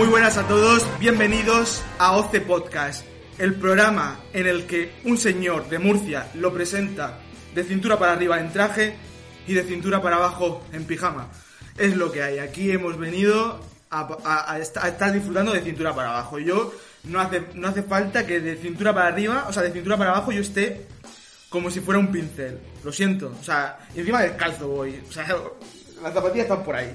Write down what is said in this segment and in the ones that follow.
Muy buenas a todos, bienvenidos a OCE Podcast, el programa en el que un señor de Murcia lo presenta de cintura para arriba en traje y de cintura para abajo en pijama. Es lo que hay, aquí hemos venido a, a- a esta- a estar disfrutando de cintura para abajo. Yo no hace, no hace falta que de cintura para arriba, o sea, de cintura para abajo yo esté como si fuera un pincel. Lo siento. O sea, encima descalzo voy. O sea, las zapatillas están por ahí.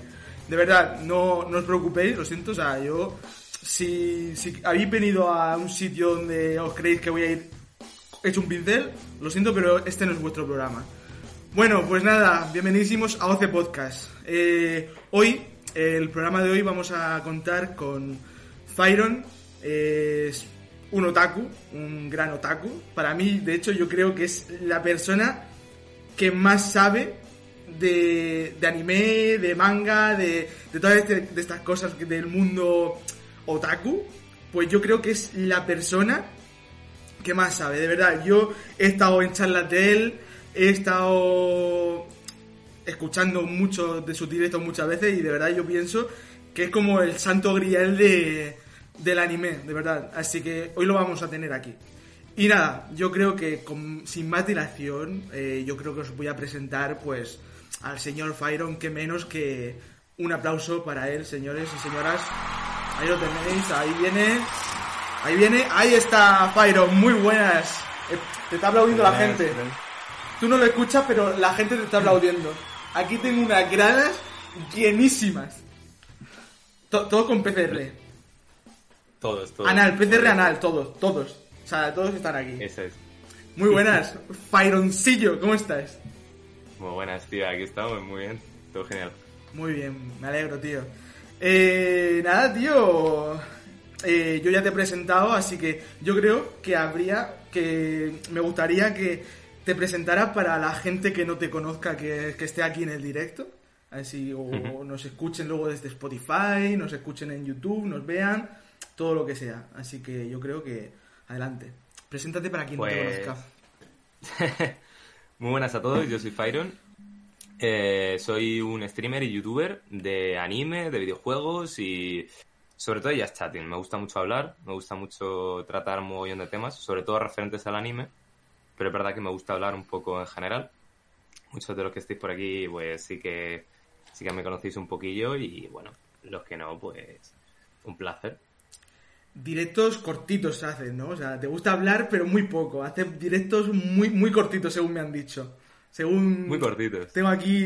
De verdad, no, no os preocupéis, lo siento. O sea, yo, si, si habéis venido a un sitio donde os creéis que voy a ir hecho un pincel, lo siento, pero este no es vuestro programa. Bueno, pues nada, bienvenidísimos a OCE Podcast. Eh, hoy, el programa de hoy, vamos a contar con Fyron. eh, es un otaku, un gran otaku. Para mí, de hecho, yo creo que es la persona que más sabe de, anime, de manga, de, todas este- estas cosas del mundo otaku. Pues yo creo que es la persona que más sabe, de verdad. Yo he estado en charlas de él, he estado escuchando muchos de sus directos muchas veces y de verdad yo pienso que es como el santo grial de, del anime, de verdad. Así que hoy lo vamos a tener aquí. Y nada, yo creo que sin más dilación, eh, yo creo que os voy a presentar pues al señor Fyron, que menos que un aplauso para él, señores y señoras. Ahí lo tenéis, ahí viene, ahí viene, ahí está Fyron, muy buenas. Eh, te está aplaudiendo la gente. Tú no lo escuchas, pero la gente te está aplaudiendo. Aquí tengo unas gradas llenísimas. To- todo con PCR. Todos, todos. Anal, PCR anal, todos, todos. O sea, todos están aquí. Eso es. Muy buenas. Fyroncillo, ¿cómo estás? Muy buenas, tío. Aquí estamos, muy bien. Todo genial. Muy bien, me alegro, tío. Eh, nada, tío. Eh, yo ya te he presentado, así que yo creo que habría que. Me gustaría que te presentaras para la gente que no te conozca, que, que esté aquí en el directo. Así, o Ujú. nos escuchen luego desde Spotify, nos escuchen en YouTube, nos vean, todo lo que sea. Así que yo creo que. Adelante. Preséntate para quien no Pues- te conozca. Muy buenas a todos, yo soy Fyron. Eh, soy un streamer y youtuber de anime, de videojuegos y sobre todo just chatting. Me gusta mucho hablar, me gusta mucho tratar un mogollón de temas, sobre todo referentes al anime, pero es verdad que me gusta hablar un poco en general. Muchos de los que estáis por aquí, pues sí que sí que me conocéis un poquillo y bueno, los que no, pues un placer. Directos cortitos hacen, ¿no? O sea, te gusta hablar, pero muy poco. Haces directos muy, muy cortitos, según me han dicho. Según... Muy cortitos. Tengo aquí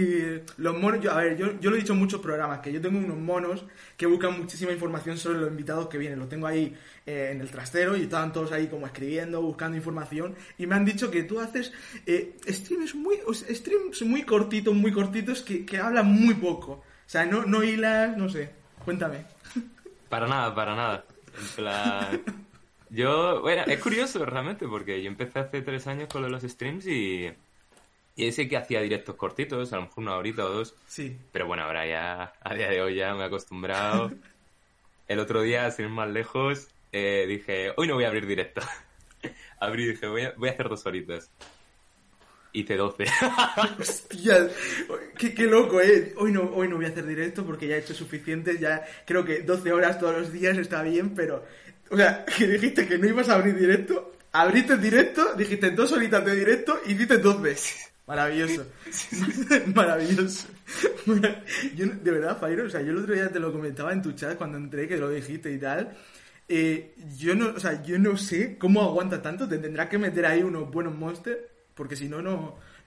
los monos. Yo, a ver, yo, yo lo he dicho en muchos programas, que yo tengo unos monos que buscan muchísima información sobre los invitados que vienen. Los tengo ahí eh, en el trastero y estaban todos ahí como escribiendo, buscando información. Y me han dicho que tú haces eh, streams, muy, streams muy cortitos, muy cortitos, que, que hablan muy poco. O sea, no, no hilas, no sé. Cuéntame. Para nada, para nada. En plan. Yo, bueno, es curioso realmente porque yo empecé hace tres años con los streams y. Y sí que hacía directos cortitos, a lo mejor una horita o dos. Sí. Pero bueno, ahora ya, a día de hoy ya me he acostumbrado. El otro día, sin ir más lejos, eh, dije, hoy no voy a abrir directo. Abrí y dije, voy a, voy a hacer dos horitas. Hice 12. Hostia, qué, qué loco, eh. Hoy no, hoy no voy a hacer directo porque ya he hecho suficientes, ya creo que 12 horas todos los días está bien, pero... O sea, que dijiste que no ibas a abrir directo, abriste directo, dijiste dos horitas de directo y hiciste 12. Maravilloso. Maravilloso. Yo, de verdad, Fairo, o sea, yo el otro día te lo comentaba en tu chat cuando entré, que lo dijiste y tal. Eh, yo no, o sea, yo no sé cómo aguanta tanto. Te tendrás que meter ahí unos buenos monsters, porque si no, no,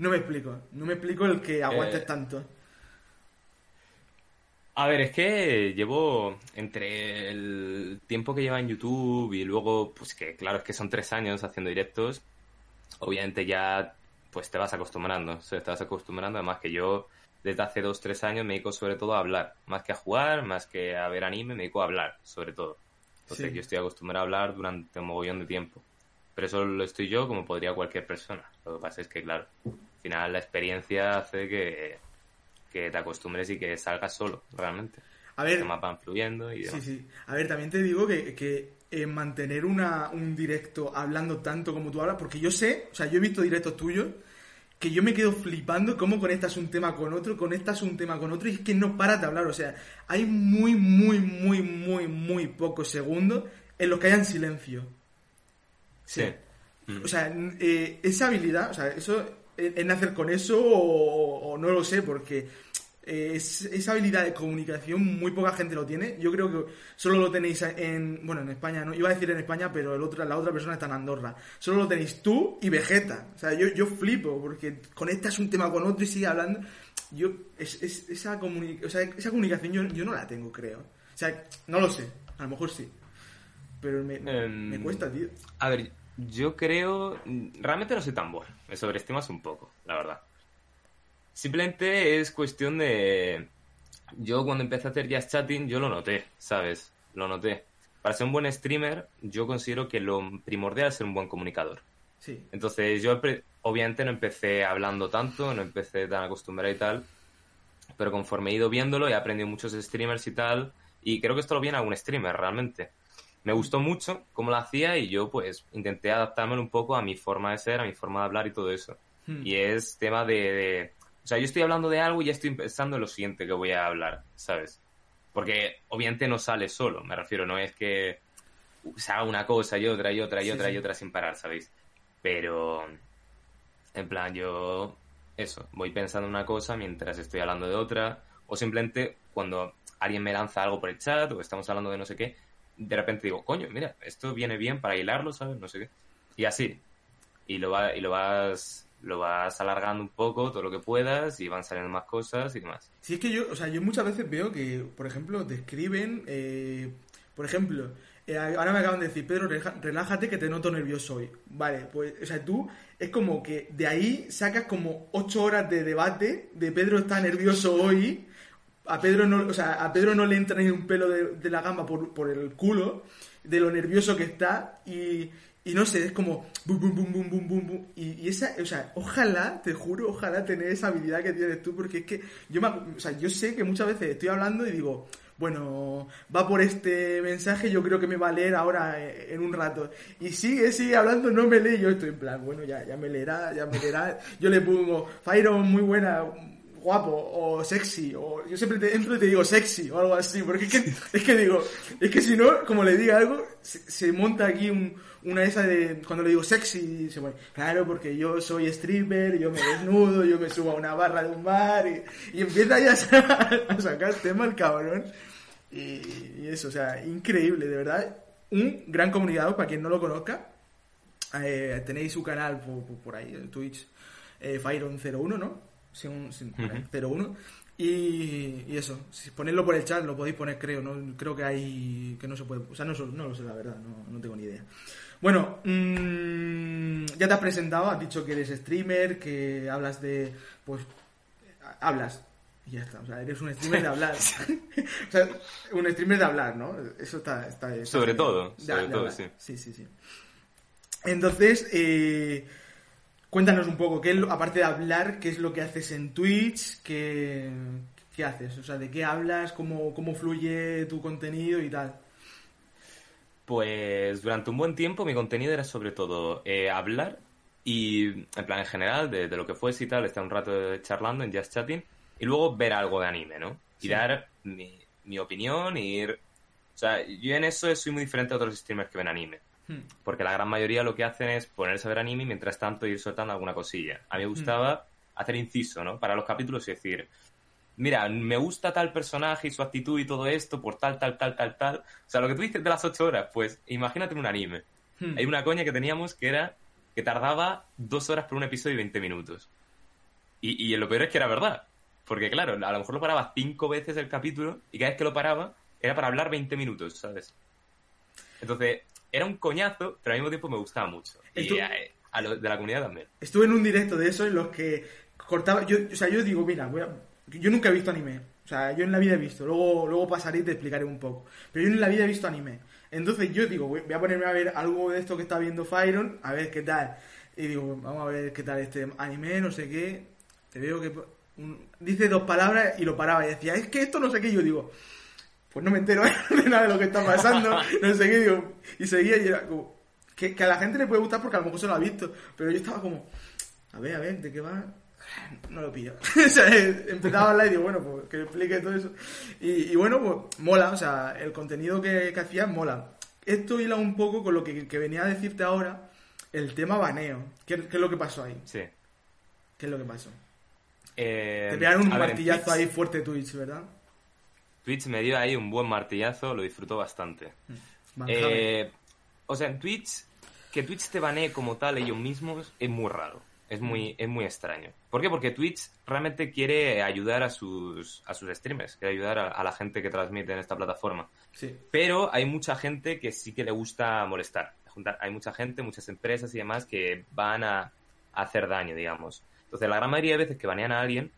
no me explico. No me explico el que aguantes Eh, tanto. A ver, es que llevo entre el tiempo que lleva en YouTube y luego, pues que claro, es que son tres años haciendo directos, obviamente ya pues te vas acostumbrando, o sea, te vas acostumbrando, además que yo desde hace dos, tres años me dedico sobre todo a hablar, más que a jugar, más que a ver anime, me dedico a hablar, sobre todo. Entonces Sí. yo estoy acostumbrado a hablar durante un mogollón de tiempo. Pero eso lo estoy yo como podría cualquier persona. Lo que pasa es que, claro, al final la experiencia hace que, que te acostumbres y que salgas solo, realmente. A Los ver, temas van fluyendo y sí, sí. A ver, también te digo que, que eh, mantener una, un directo hablando tanto como tú hablas, porque yo sé, o sea, yo he visto directos tuyos que yo me quedo flipando cómo conectas un tema con otro, conectas un tema con otro y es que no paras de hablar. O sea, hay muy, muy, muy, muy, muy pocos segundos en los que hayan silencio. Sí. O sea, eh, esa habilidad, o sea, eso, es nacer con eso o, o no lo sé, porque eh, es, esa habilidad de comunicación muy poca gente lo tiene. Yo creo que solo lo tenéis en, bueno, en España, no iba a decir en España, pero el otro, la otra persona está en Andorra. Solo lo tenéis tú y Vegeta. O sea, yo, yo flipo porque conectas un tema con otro y sigue hablando. Yo, es, esa, o sea, esa comunicación yo, yo no la tengo, creo. O sea, no lo sé. A lo mejor sí. Pero me, me em, cuesta, tío. A ver, yo creo. Realmente no soy tan bueno. Me sobreestimas un poco, la verdad. Simplemente es cuestión de... Yo cuando empecé a hacer jazz chatting, yo lo noté, ¿sabes? Lo noté. Para ser un buen streamer, yo considero que lo primordial es ser un buen comunicador. Sí. Entonces, yo obviamente no empecé hablando tanto, no empecé tan acostumbrado y tal, pero conforme he ido viéndolo, he aprendido muchos streamers y tal, y creo que esto lo viene a un streamer realmente. Me gustó mucho cómo lo hacía y yo pues intenté adaptármelo un poco a mi forma de ser, a mi forma de hablar y todo eso. Hmm. Y es tema de, o sea, yo estoy hablando de algo y ya estoy pensando en lo siguiente que voy a hablar, ¿sabes? Porque obviamente no sale solo, me refiero, no es que se haga una cosa y otra y otra y otra y otra sin parar, ¿sabéis? Pero, en plan, yo, eso, voy pensando en una cosa mientras estoy hablando de otra, o simplemente cuando alguien me lanza algo por el chat o estamos hablando de no sé qué, de repente digo, coño, mira, esto viene bien para hilarlo, ¿sabes? No sé qué. Y así. Y lo, va, y lo vas lo vas alargando un poco todo lo que puedas y van saliendo más cosas y demás. Sí, es que yo, o sea, yo muchas veces veo que, por ejemplo, te escriben, eh, por ejemplo, eh, ahora me acaban de decir, Pedro, relájate que te noto nervioso hoy. Vale, pues, o sea, tú es como que de ahí sacas como ocho horas de debate de Pedro está nervioso hoy. A Pedro no, o sea, a Pedro no le entra ni un pelo de, de la gamba por, por el culo de lo nervioso que está y, y no sé, es como bum, bum, bum, bum, bum, bum, bum. Y, esa, o sea, ojalá, te juro, ojalá tener esa habilidad que tienes tú, porque es que yo, o sea, yo sé que muchas veces estoy hablando y digo, bueno, va por este mensaje, yo creo que me va a leer ahora eh, en un rato. Y sigue, sigue hablando, no me lee, yo estoy en plan, bueno, ya, ya me leerá, ya me leerá. Yo le pongo, Fyron, muy buena, guapo o sexy o yo siempre te, te digo sexy o algo así porque es que, es que digo es que si no como le diga algo se monta aquí un, una esa de cuando le digo sexy, se pone, claro, porque yo soy stripper, yo me desnudo, yo me subo a una barra de un bar y, empieza ya a, sacar tema el cabrón. Y, eso, o sea, increíble, de verdad. Un gran comunicador, para quien no lo conozca. Eh, tenéis su canal por, ahí, en Twitch, eh, Fyron01, ¿no? Sí, un, 01. Y, y, eso, si ponerlo por el chat lo podéis poner, creo, no creo que hay que no se puede, o sea, no, no lo sé la verdad, no, no tengo ni idea. Bueno, mmm, ya te has presentado, has dicho que eres streamer, que hablas de. Pues. Hablas. Y ya está. O sea, eres un streamer de hablar. o sea, un streamer de hablar, ¿no? Eso está. está, sobre todo, sobre todo, sí. Sí, sí, sí. Entonces, eh, cuéntanos un poco, ¿qué aparte de hablar, qué es lo que haces en Twitch? ¿Qué, qué haces? O sea, ¿de qué hablas? ¿Cómo, ¿Cómo fluye tu contenido y tal? Pues durante un buen tiempo mi contenido era sobre todo eh, hablar y, en plan en general, de, lo que fuese y tal, estar un rato charlando en Just Chatting y luego ver algo de anime, ¿no? Y dar mi, opinión y ir... O sea, yo en eso soy muy diferente a otros streamers que ven anime. Hmm. Porque la gran mayoría lo que hacen es ponerse a ver anime y mientras tanto ir soltando alguna cosilla. A mí me hmm. gustaba hacer inciso, ¿no? Para los capítulos y decir, mira, me gusta tal personaje y su actitud y todo esto por tal, tal, tal, tal, tal. O sea, lo que tú dices de las ocho horas, pues imagínate un anime. Hmm. Hay una coña que teníamos que era que tardaba dos horas por un episodio y 20 minutos. Y, y lo peor es que era verdad. Porque claro, a lo mejor lo paraba cinco veces el capítulo y cada vez que lo paraba era para hablar 20 minutos, ¿sabes? Entonces, era un coñazo, pero al mismo tiempo me gustaba mucho. Y a, lo, de la comunidad también. Estuve en un directo de eso en los que cortaba... Yo, o sea, yo digo, mira, voy a yo nunca he visto anime. O sea, yo en la vida he visto. Luego, luego pasaré y te explicaré un poco. Pero yo en la vida he visto anime. Entonces yo digo, voy a ponerme a ver algo de esto que está viendo Fyron, a ver qué tal. Y digo, vamos a ver qué tal este anime, no sé qué. Te veo que dice dos palabras y lo paraba y decía, es que esto no sé qué. Y yo digo, pues no me entero de nada de lo que está pasando, no sé qué. Digo, y seguía y era como, que, que a la gente le puede gustar porque a lo mejor se lo ha visto. Pero yo estaba como, A ver, a ver, ¿de qué va? No lo pillo. o sea, empezaba a hablar y digo, bueno, pues que explique todo eso. Y, y bueno, pues mola, o sea, el contenido que, que hacías mola. Esto hila un poco con lo que, que venía a decirte ahora, el tema baneo. ¿Qué, qué es lo que pasó ahí? Sí. ¿Qué es lo que pasó? Eh, Te pegaron un martillazo ahí fuerte Twitch, ¿verdad? Twitch me dio ahí un buen martillazo, lo disfrutó bastante. Manjame. Eh, o sea, en Twitch, que Twitch te banee como tal ellos mismos es muy raro. Es muy, es muy extraño. ¿Por qué? Porque Twitch realmente quiere ayudar a sus, a sus streamers, quiere ayudar a, a la gente que transmite en esta plataforma. Sí. Pero hay mucha gente que sí que le gusta molestar. Hay mucha gente, muchas empresas y demás que van a, a hacer daño, digamos. Entonces, la gran mayoría de veces que banean a alguien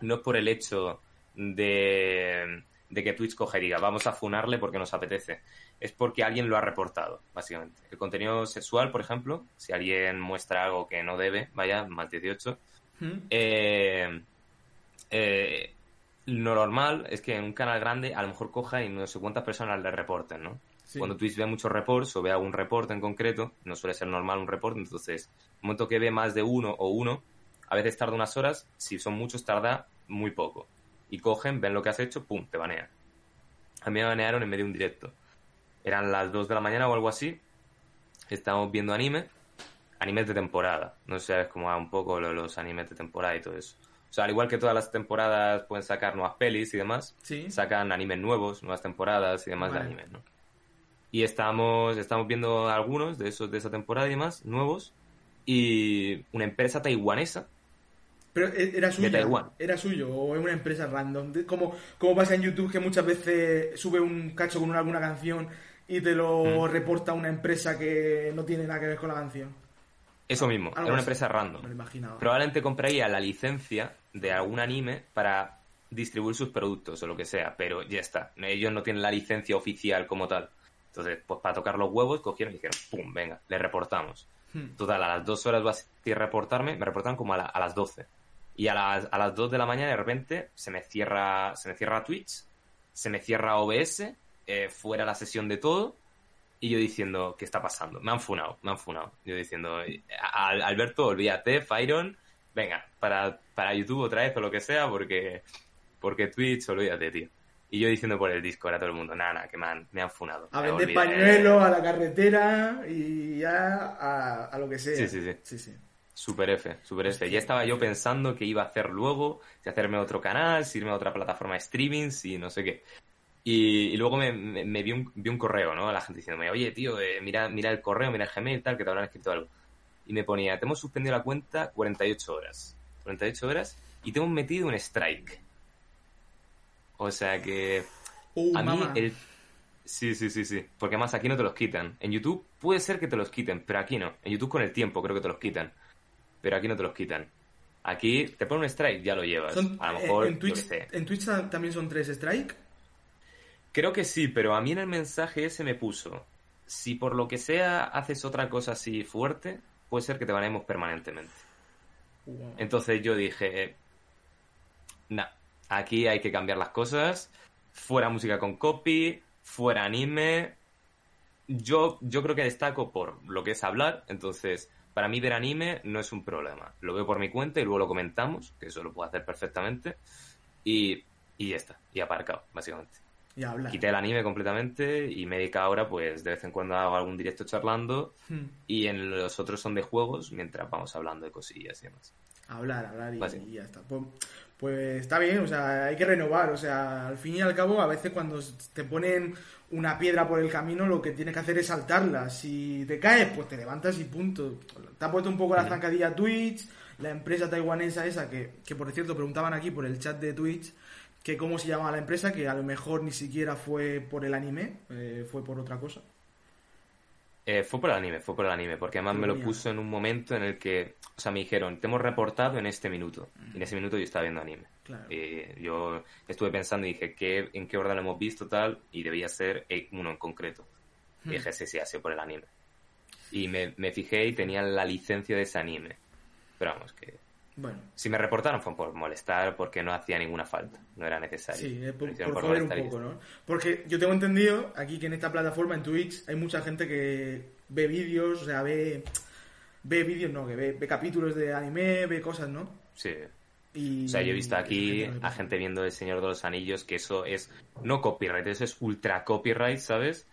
no es por el hecho de, de que Twitch coge y diga, vamos a funarle porque nos apetece. Es porque alguien lo ha reportado, básicamente. El contenido sexual, por ejemplo, si alguien muestra algo que no debe, vaya, más 18, ¿Mm? eh, eh, lo normal es que en un canal grande a lo mejor coja y no sé cuántas personas le reporten, ¿no? Sí. Cuando Twitch ve muchos reports o ve algún reporte en concreto, no suele ser normal un report, entonces, el momento que ve más de uno o uno, a veces tarda unas horas, si son muchos tarda muy poco. Y cogen, ven lo que has hecho, pum, te banean. A mí me banearon en medio de un directo. Eran las 2 de la mañana o algo así. Estábamos viendo anime. Animes de temporada. No sé sabes cómo va un poco lo los animes de temporada y todo eso. O sea, al igual que todas las temporadas pueden sacar nuevas pelis y demás, Sí. sacan animes nuevos, nuevas temporadas y demás Vale. de animes, ¿no? Y estamos, estamos viendo algunos de esos de esa temporada y demás, nuevos. Y una empresa taiwanesa Pero e- era suyo. Taiwán. Era suyo o es una empresa random. De- Como, como pasa en YouTube que muchas veces sube un cacho con una- alguna canción y te lo Mm. reporta una empresa que no tiene nada que ver con la canción. Eso mismo, era una así. empresa random. Me lo imaginaba. Probablemente compraría la licencia de algún anime para distribuir sus productos o lo que sea, pero ya está. Ellos no tienen la licencia oficial como tal. Entonces, pues para tocar los huevos, cogieron y dijeron, ¡pum! Venga, le reportamos. Hmm. Total, a las dos horas vas a reportarme, me reportan como a, la- a las 12. Y a las, a las 2 de la mañana de repente se me cierra, se me cierra Twitch, se me cierra OBS, eh, fuera la sesión de todo, y yo diciendo, ¿qué está pasando? Me han funado, me han funado. Yo diciendo, "A- Al- Alberto, olvídate, Fyron, venga, para, para YouTube otra vez o lo que sea, porque, porque Twitch, olvídate, tío. Y yo diciendo por el Discord a todo el mundo, nada, que me han, me han funado. A vender olvidé". pañuelos, a la carretera y ya a, a lo que sea. Sí, sí, sí. sí, sí. Super F, Super F. Ya estaba yo pensando qué iba a hacer luego, si hacerme otro canal, si irme a otra plataforma de streaming, si no sé qué. Y, y luego me, me- me vi, un, vi un correo, ¿no? A la gente diciéndome, oye, tío, eh, mira, mira el correo, mira el Gmail, tal, que te habrán escrito algo. Y me ponía, te hemos suspendido la cuenta 48 horas. 48 horas y te hemos metido un strike. O sea que Uh, a mí el... Sí, sí, sí, sí. Porque además aquí no te los quitan. En YouTube puede ser que te los quiten, pero aquí no. En YouTube con el tiempo creo que te los quitan. Pero aquí no te los quitan. Aquí te ponen un strike, ya lo llevas. Son- a lo eh, mejor, en, Twitch, qué sé. en Twitch ta- también son tres strike. Creo que sí, pero a mí en el mensaje ese me puso, si por lo que sea haces otra cosa así fuerte, puede ser que te banemos permanentemente. Entonces yo dije, nah, aquí hay que cambiar las cosas, fuera música con copy, fuera anime. Yo, yo creo que destaco por lo que es hablar, entonces para mí ver anime no es un problema. Lo veo por mi cuenta y luego lo comentamos, que eso lo puedo hacer perfectamente, y, y ya está, y aparcado, básicamente. y habla. Quité el anime completamente y me dedico ahora, pues de vez en cuando hago algún directo charlando, Hmm. y en los otros son de juegos, mientras vamos hablando de cosillas y demás. hablar, hablar y, y ya está. Pues, pues está bien, o sea, hay que renovar, o sea, al fin y al cabo, a veces cuando te ponen una piedra por el camino, lo que tienes que hacer es saltarla. Si te caes, pues te levantas y punto. Te ha puesto un poco la zancadilla Twitch, la empresa taiwanesa esa, que, que por cierto preguntaban aquí por el chat de Twitch, que cómo se llama la empresa, que a lo mejor ni siquiera fue por el anime, eh, fue por otra cosa. Eh, fue por el anime, fue por el anime, porque además me lo Mía. puso en un momento en el que, o sea, me dijeron, te hemos reportado en este minuto. Y en ese minuto yo estaba viendo anime. Claro. Yo estuve pensando y dije, ¿qué, ¿en qué orden lo hemos visto tal? Y debía ser eh, uno en concreto. Y Hmm. dije, sí, sí, ha sido por el anime. Y me, me fijé y tenían la licencia de ese anime. Pero vamos, que Bueno, si me reportaron fue por molestar, porque no hacía ninguna falta. No era necesario. Sí, eh, por, hicieron por joder un poco, ¿no? Porque yo tengo entendido aquí que en esta plataforma, en Twitch, hay mucha gente que ve vídeos, o sea, ve ve vídeos, no, que ve, ve capítulos de anime, ve cosas, ¿no? Sí. Y... O sea, yo he visto aquí a gente viendo El Señor de los Anillos que eso es no copyright, eso es ultra copyright, ¿sabes?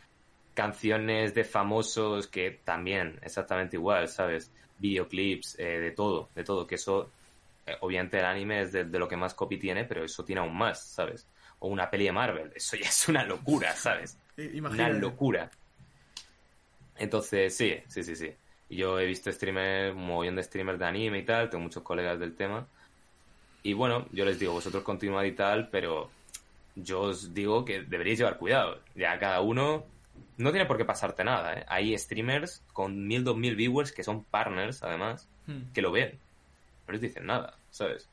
Canciones de famosos que también, exactamente igual, ¿sabes? Videoclips, eh, de todo, de todo, que eso, eh, obviamente el anime es de, de lo que más copy tiene, pero eso tiene aún más, ¿sabes? O una peli de Marvel, eso ya es una locura, ¿sabes? Una locura. Entonces, sí, sí, sí, sí. Yo he visto streamers, un montón de streamers de anime y tal, tengo muchos colegas del tema. Y bueno, yo les digo, vosotros continuad y tal, pero yo os digo que deberíais llevar cuidado. Ya cada uno no tiene por qué pasarte nada, ¿eh? Hay streamers con mil, dos mil viewers que son partners, además, Hmm. que lo ven. No les dicen nada, ¿sabes?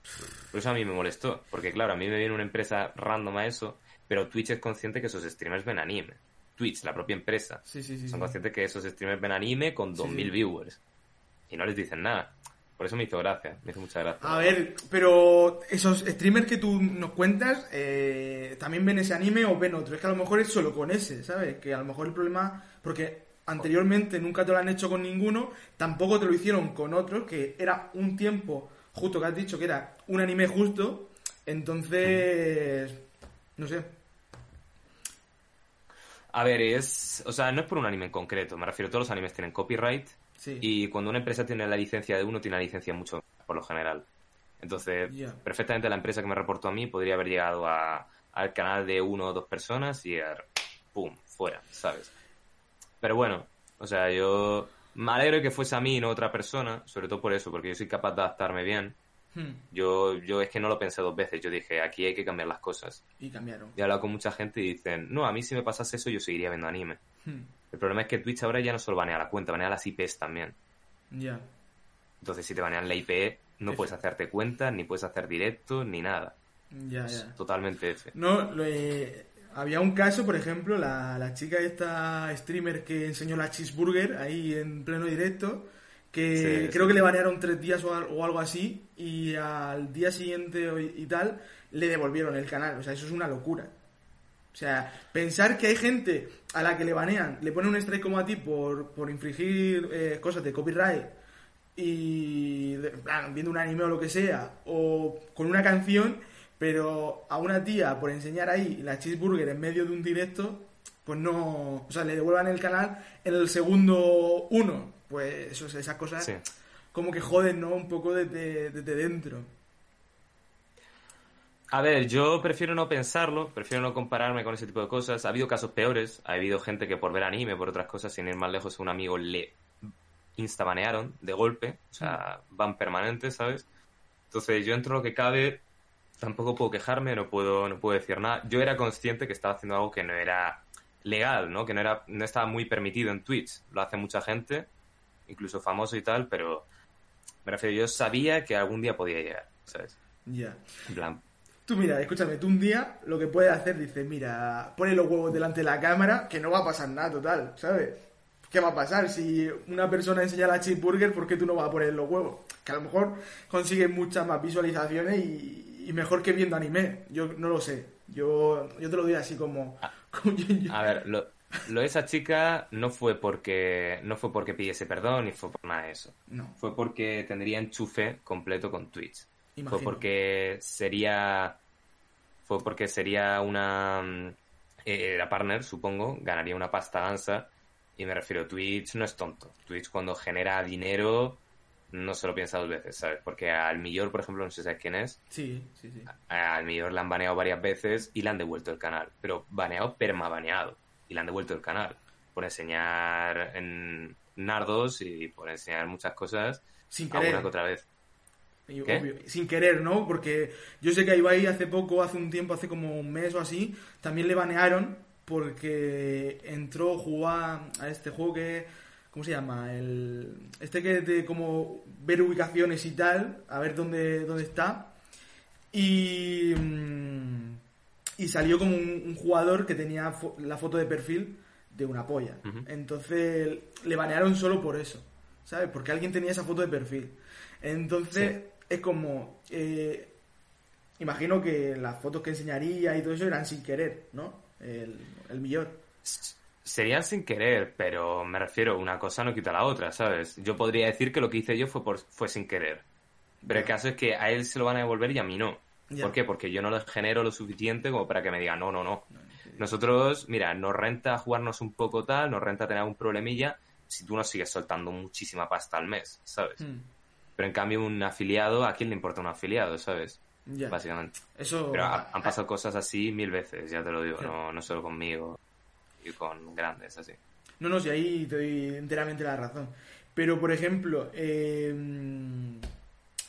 Por eso a mí me molestó. Porque claro, a mí me viene una empresa random a eso, pero Twitch es consciente que esos streamers ven anime. Twitch, la propia empresa. Sí, sí, sí. Son conscientes que esos streamers ven anime con Sí, 2.000 sí. viewers. Y no les dicen nada. Por eso me hizo gracia, me hizo mucha gracia. A ver, pero esos streamers que tú nos cuentas, eh, ¿también ven ese anime o ven otro? Es que a lo mejor es solo con ese, ¿sabes? Que a lo mejor el problema, porque anteriormente nunca te lo han hecho con ninguno, tampoco te lo hicieron con otros, que era un tiempo, justo que has dicho, que era un anime justo, entonces, no sé. A ver, es... O sea, no es por un anime en concreto. Me refiero, todos los animes tienen copyright. Sí. Y cuando una empresa tiene la licencia de uno, tiene la licencia mucho, por lo general. Entonces, perfectamente la empresa que me reportó a mí podría haber llegado a, al canal de uno o dos personas y er, ¡pum! fuera, ¿sabes? Pero bueno, o sea, yo me alegro que fuese a mí y no a otra persona, sobre todo por eso, porque yo soy capaz de adaptarme bien. Hmm, Yo, yo es que no lo pensé dos veces, yo dije, aquí hay que cambiar las cosas. Y cambiaron. Y he hablado con mucha gente y dicen, no, a mí si me pasase eso yo seguiría viendo anime. Hmm, El problema es que Twitch ahora ya no solo banea la cuenta, banea las IPs también. Ya. Entonces si te banean la IP, no F. puedes hacerte cuenta, ni puedes hacer directo, ni nada. Ya, Es ya. totalmente F. No, lo, eh, había un caso, por ejemplo, la, la chica esta streamer que enseñó la cheeseburger ahí en pleno directo, que Sí, creo sí. que le banearon tres días o, al- o algo así, y al día siguiente y tal, le devolvieron el canal. O sea, eso es una locura. O sea, pensar que hay gente a la que le banean, le ponen un strike como a ti por, por infringir eh, cosas de copyright y de- en plan, viendo un anime o lo que sea, o con una canción, pero a una tía por enseñar ahí la cheeseburger en medio de un directo, pues no, o sea, le devuelvan el canal en el segundo uno. Pues eso, esas cosas Sí. como que joden, ¿no? Un poco desde, desde dentro. A ver, yo prefiero no pensarlo, prefiero no compararme con ese tipo de cosas. Ha habido casos peores, ha habido gente que por ver anime, por otras cosas, sin ir más lejos, a un amigo le instabanearon de golpe, o sea, van permanentes, ¿sabes? Entonces yo entro lo que cabe, tampoco puedo quejarme, no puedo, no puedo decir nada. Yo era consciente que estaba haciendo algo que no era legal, ¿no? Que no era, no estaba muy permitido en Twitch. Lo hace mucha gente, incluso famoso y tal, pero me refiero, yo sabía que algún día podía llegar, ¿sabes? Ya. En plan, Tú mira, escúchame, tú un día lo que puedes hacer, dices, mira, pone los huevos delante de la cámara, que no va a pasar nada total, ¿sabes? ¿Qué va a pasar? Si una persona enseña la cheeseburger, ¿por qué tú no vas a poner los huevos? Que a lo mejor consigues muchas más visualizaciones y, y mejor que viendo anime. Yo no lo sé. Yo, yo te lo digo así como... como yo- yo- A ver, lo, lo de esa chica no fue porque no fue porque pidiese perdón ni fue por nada de eso. no, Fue porque tendría enchufe completo con Twitch. Imagino. Fue porque sería fue porque sería una mm, eh, era partner, supongo, ganaría una pasta gansa y me refiero Twitch no es tonto. Twitch cuando genera dinero no se lo piensa dos veces, ¿sabes? Porque al Millor, por ejemplo, no sé si sabes quién es, Sí, sí, sí. al Millor le han baneado varias veces y le han devuelto el canal. Pero baneado, perma baneado. Y le han devuelto el canal. Por enseñar en nardos y por enseñar muchas cosas Sin alguna querer. que otra vez. Y, ¿Qué? obvio, sin querer, ¿no? Porque yo sé que a Ibai hace poco, hace un tiempo, hace como un mes o así, también le banearon porque entró, jugó a, a este juego que... ¿Cómo se llama? El, este que es de como ver ubicaciones y tal, a ver dónde, dónde está. Y, mm, y salió como un, un jugador que tenía fo- la foto de perfil de una polla. Entonces le banearon solo por eso, ¿sabes? Porque alguien tenía esa foto de perfil. Entonces es como... eh, imagino que las fotos que enseñaría y todo eso eran sin querer, ¿no? El, el millón. Serían sin querer, pero me refiero, una cosa no quita la otra, ¿sabes? Yo podría decir que lo que hice yo fue, por, fue sin querer. Pero el caso es que a él se lo van a devolver y a mí no. ¿Por qué? Porque yo no le genero lo suficiente como para que me diga, no, no, no. Nosotros, mira, nos renta jugarnos un poco tal, nos renta tener un problemilla si tú nos sigues soltando muchísima pasta al mes, ¿sabes? Hmm, Pero en cambio un afiliado, ¿a quién le importa un afiliado, ¿sabes? Ya. Básicamente. Eso. Pero ha- han pasado cosas así mil veces, ya te lo digo, no, no solo conmigo y con grandes, así. No, no, sí, ahí te doy enteramente la razón. Pero, por ejemplo, eh,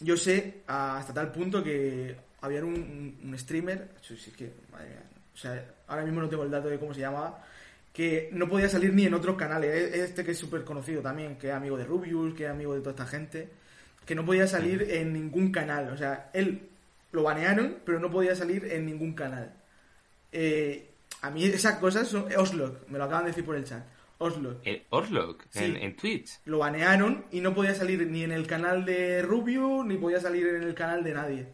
yo sé hasta tal punto que había un, un streamer, sí, que, madre mía, o sea, ahora mismo no tengo el dato de cómo se llamaba, que no podía salir ni en otros canales. Es- Este que es súper conocido también, que es amigo de Rubius, que es amigo de toda esta gente, que no podía salir en ningún canal. O sea, él lo banearon, pero no podía salir en ningún canal. Eh, a mí esas cosas son... Oslo, me lo acaban de decir por el chat. Oslo. El Sí. en Twitch. Lo banearon y no podía salir ni en el canal de Rubio, ni podía salir en el canal de nadie.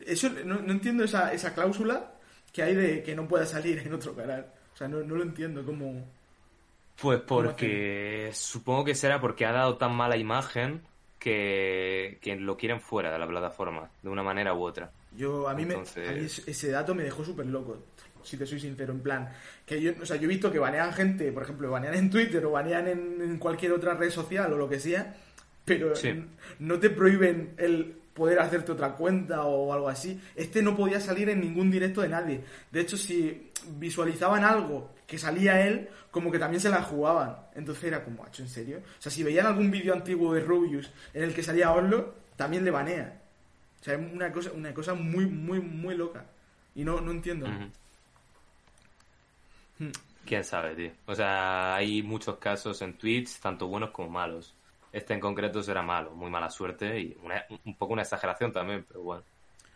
Eso no, no entiendo esa, esa cláusula que hay de que no pueda salir en otro canal. O sea, no, no lo entiendo cómo... Pues ¿Cómo porque supongo que será porque ha dado tan mala imagen que, que lo quieren fuera de la plataforma, de una manera u otra. Yo, a mí, Entonces- me, a mí ese- dato me dejó súper loco, si te soy sincero, en plan, que yo, o sea, yo he visto que banean gente, por ejemplo, banean en Twitter o banean en, en cualquier otra red social o lo que sea, pero Sí. no te prohíben el poder hacerte otra cuenta o algo así. Este no podía salir en ningún directo de nadie. De hecho, si visualizaban algo que salía él, como que también se la jugaban. Entonces era como, ¿hacho en serio? O sea, si veían algún vídeo antiguo de Rubius en el que salía Orlo, también le banean. O sea, es una cosa, una cosa muy, muy, muy loca. Y no, no entiendo. Hmm. Quién sabe, tío. O sea, hay muchos casos en Twitch, tanto buenos como malos. Este en concreto será malo, muy mala suerte y una- un poco una exageración también, pero bueno,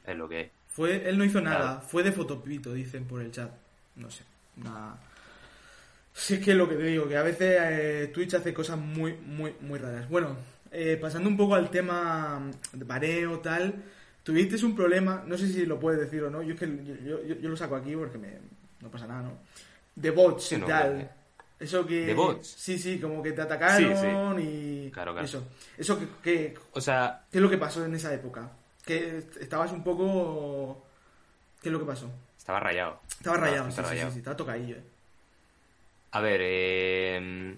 es lo que hay. Fue, él no hizo nada, Claro. fue de fotopito, dicen por el chat. No sé. Nada. Sí, es que es lo que te digo, que a veces eh, Twitch hace cosas muy, muy, muy raras. Bueno, eh, pasando un poco al tema de bareo, tal. Tuviste un problema, no sé si lo puedes decir o no, yo es que yo, yo- yo lo saco aquí porque me, no pasa nada, ¿no? De bots Sí, y no, tal. hombre. Eso que... ¿De bots? Sí, sí, como que te atacaron y... Claro, claro. Eso. Eso que, que, O sea, ¿Qué es lo que pasó en esa época? Que estabas un poco... ¿Qué es lo que pasó? estaba rayado. Estaba rayado, sí, bastante sí, sí, sí, estaba tocadillo. eh. A ver, eh,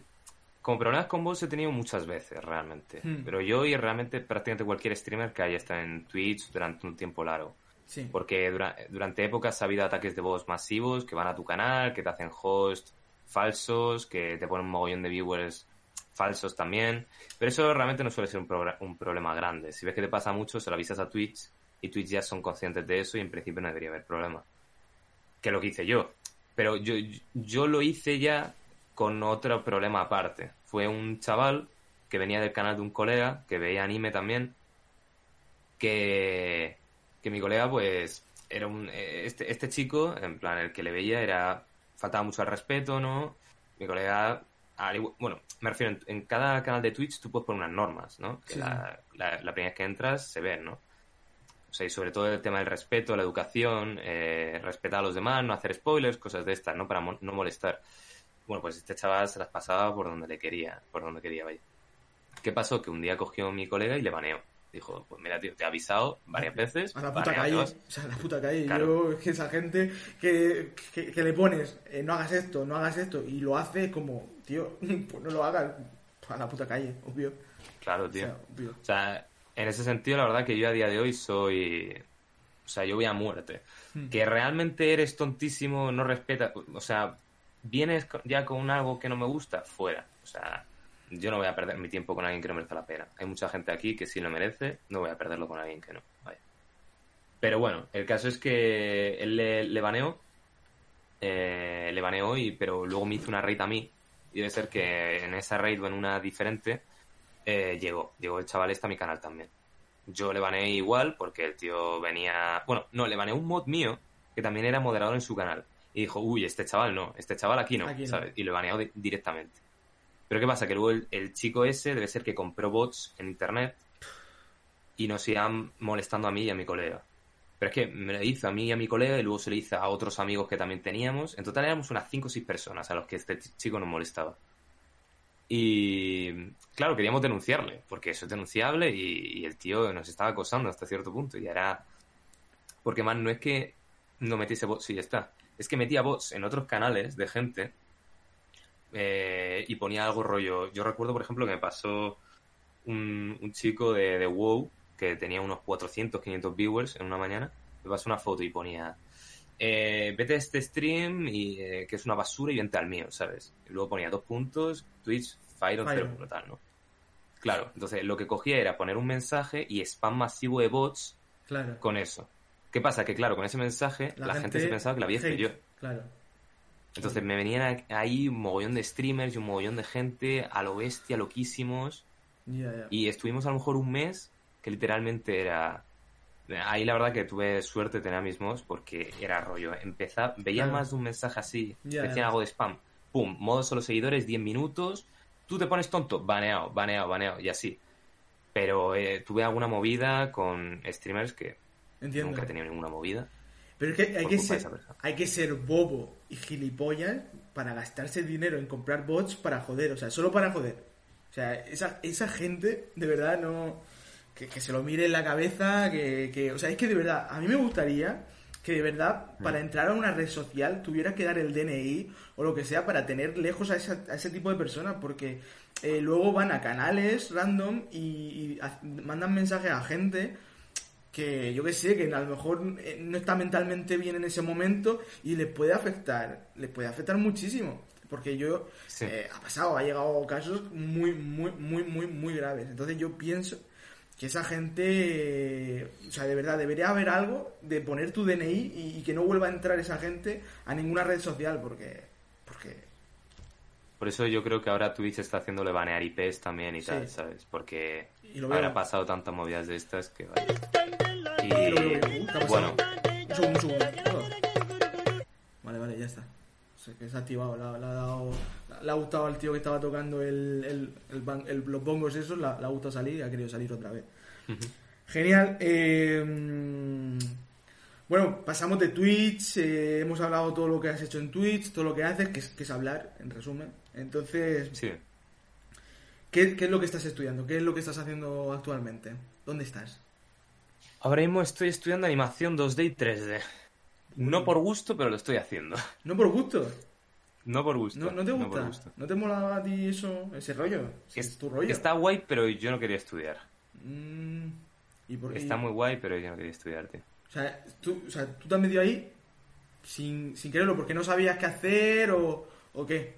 como problemas con bots he tenido muchas veces, realmente. Hmm. Pero yo y realmente prácticamente cualquier streamer que haya estado en Twitch durante un tiempo largo. Sí. Porque dura- durante épocas ha habido ataques de bots masivos que van a tu canal, que te hacen host falsos, que te ponen un mogollón de viewers falsos también. Pero eso realmente no suele ser un, un problema grande. Si ves que te pasa mucho, se lo avisas a Twitch y Twitch ya son conscientes de eso y en principio no debería haber problema. Que lo que hice yo. Pero yo, yo lo hice ya con otro problema aparte. Fue un chaval que venía del canal de un colega, que veía anime también, que, que mi colega, pues, era un. eh, Este, este chico, en plan, el que le veía era. Faltaba mucho al respeto, ¿no? Mi colega. bueno, me refiero, en, en cada canal de Twitch tú puedes poner unas normas, ¿no? Que Sí. la, la- la primera vez que entras se ven, ¿no? O sea, y sobre todo el tema del respeto, la educación, eh, respetar a los demás, no hacer spoilers, cosas de estas, ¿no? Para mo- no molestar. Bueno, pues este chaval se las pasaba por donde le quería, por donde quería, vaya. ¿Qué pasó? Que un día cogió a mi colega y le baneó. Dijo, pues mira, tío, te he avisado varias veces. A la puta calle. vas". O sea, a la puta calle. Claro. Yo, es que esa gente que, que, que le pones, eh, no hagas esto, no hagas esto, y lo hace como, tío, pues no lo hagas. A la puta calle, obvio. Claro, O tío. sea, obvio. O sea, en ese sentido, la verdad que yo a día de hoy soy. O sea, yo voy a muerte. Hmm. Que realmente eres tontísimo, no respeta. O sea, vienes ya con algo que no me gusta, fuera. O sea, yo no voy a perder mi tiempo con alguien que no merece la pena. Hay mucha gente aquí que sí lo merece, no voy a perderlo con alguien que no. Vaya. Pero bueno, el caso es que él le, le baneó. eh, le baneó, y, pero luego me hizo una raid a mí. Y debe ser que en esa raid o en una diferente eh, llegó. Llegó el chaval este a mi canal también. Yo le baneé igual porque el tío venía... Bueno, no, le baneé un mod mío que también era moderador en su canal. Y dijo, uy, este chaval no, este chaval aquí no, Aquí no. ¿sabes? Y lo di- directamente. Pero ¿qué pasa? Que luego el, chico ese debe ser que compró bots en internet y nos iban molestando a mí y a mi colega. Pero es que me lo hizo a mí y a mi colega y luego se lo hizo a otros amigos que también teníamos. En total éramos unas 5 o 6 personas a los que este chico nos molestaba. Y claro, queríamos denunciarle, porque eso es denunciable y, el tío nos estaba acosando hasta cierto punto. Y era. Porque más no es que no metiese bots y ya está. Es que metía bots en otros canales de gente eh, y ponía algo rollo. Yo recuerdo, por ejemplo, que me pasó un, chico de, de, WoW que tenía unos 400, 500 viewers en una mañana. Me pasó una foto y ponía. Eh, vete a este stream y eh, que es una basura y vente al mío, ¿sabes? Y luego ponía dos puntos, Twitch, Fire, Fire. cero tal, ¿no? Claro, entonces lo que cogía era poner un mensaje y spam masivo de bots con eso. ¿Qué pasa? Que claro, con ese mensaje la, gente, se pensaba que la había hecho yo. Claro. Entonces me venían ahí un mogollón de streamers y un mogollón de gente a lo bestia, loquísimos. Y estuvimos a lo mejor un mes que literalmente era... Ahí la verdad que tuve suerte de tener a mis mods porque era rollo. Empezaba, veía más de un mensaje así, decían algo de spam. Pum, modo solo seguidores, 10 minutos. Tú te pones tonto, baneado, baneado, baneado, y así. Pero eh, tuve alguna movida con streamers que nunca he tenido ninguna movida. Pero es que hay que, ser, hay que ser bobo y gilipollas para gastarse dinero en comprar bots para joder, o sea, solo para joder. O sea, esa, esa gente, de verdad, no. Que, se lo mire en la cabeza, que, que. O sea, es que de verdad, a mí me gustaría que de verdad, mm. para entrar a una red social, tuviera que dar el DNI o lo que sea para tener lejos a, a ese tipo de personas, porque eh, luego van a canales random y, y mandan mensajes a gente que yo que sé, que a lo mejor eh, no está mentalmente bien en ese momento y le puede afectar, le puede afectar muchísimo. Porque yo, eh, ha pasado, ha llegado casos muy, muy, muy, muy, muy graves. Entonces yo pienso que esa gente, o sea, de verdad, debería haber algo de poner tu DNI y, que no vuelva a entrar esa gente a ninguna red social, porque, porque por eso yo creo que ahora Twitch está haciéndole banear IPs también y tal, ¿sabes? Porque habrá pasado tantas movidas de estas que vaya. Y bueno. Un segundo, un segundo. Vale, vale, ya está. Se, que se ha activado, le ha, dado, le ha gustado al tío que estaba tocando el, el, el, los bongos esos, le, ha gustado salir y ha querido salir otra vez. Genial. Eh, bueno, pasamos de Twitch, eh, hemos hablado todo lo que has hecho en Twitch, todo lo que haces, que es, que es hablar, en resumen. Entonces, sí. ¿Qué, ¿qué es lo que estás estudiando? ¿Qué es lo que estás haciendo actualmente? ¿Dónde estás? Ahora mismo estoy estudiando animación 2D y 3D. No por gusto, pero lo estoy haciendo. ¿No por gusto? No por gusto. ¿No, te gusta? No, te mola a ti eso, ese rollo? Es, tu rollo. Está guay, pero yo no quería estudiar. Mm, ¿y por Está muy guay, pero yo no quería estudiar, tío. O sea, tú, o sea, tú te has metido ahí sin, sin quererlo, porque no sabías qué hacer o, o qué.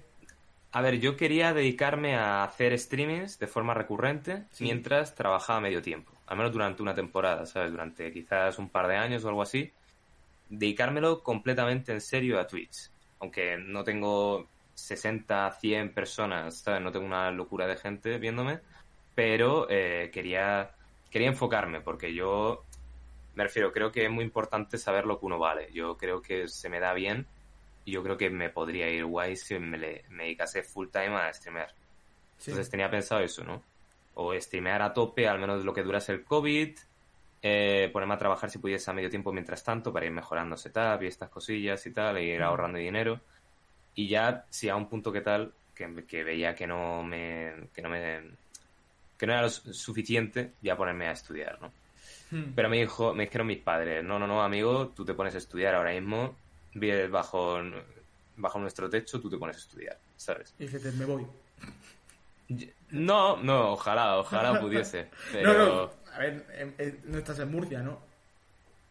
A ver, yo quería dedicarme a hacer streamings de forma recurrente mientras trabajaba medio tiempo al menos durante una temporada, ¿sabes? Durante quizás un par de años o algo así, dedicármelo completamente en serio a Twitch. Aunque no tengo 60, 100 personas, ¿sabes? No tengo una locura de gente viéndome, pero eh, quería, quería enfocarme porque yo, me refiero, creo que es muy importante saber lo que uno vale. Yo creo que se me da bien yo creo que me podría ir guay si me, me dedicase full time a streamer. Entonces tenía pensado eso, ¿no? o streamear a tope, al menos lo que durase el COVID, eh, ponerme a trabajar si pudiese a medio tiempo mientras tanto para ir mejorando setup y estas cosillas y tal, e ir ahorrando dinero. Y ya, si a un punto que tal, que, veía que no me, que no me, que no era lo suficiente, ya ponerme a estudiar, ¿no? Hmm. Pero me dijo, me dijeron mis padres, no, no, no, amigo, tú te pones a estudiar ahora mismo, bajo, bajo nuestro techo, tú te pones a estudiar, ¿sabes? Y dijiste, me voy. No, no, ojalá, ojalá pudiese. Pero... No, no, a ver, em, em, no estás en Murcia, ¿no?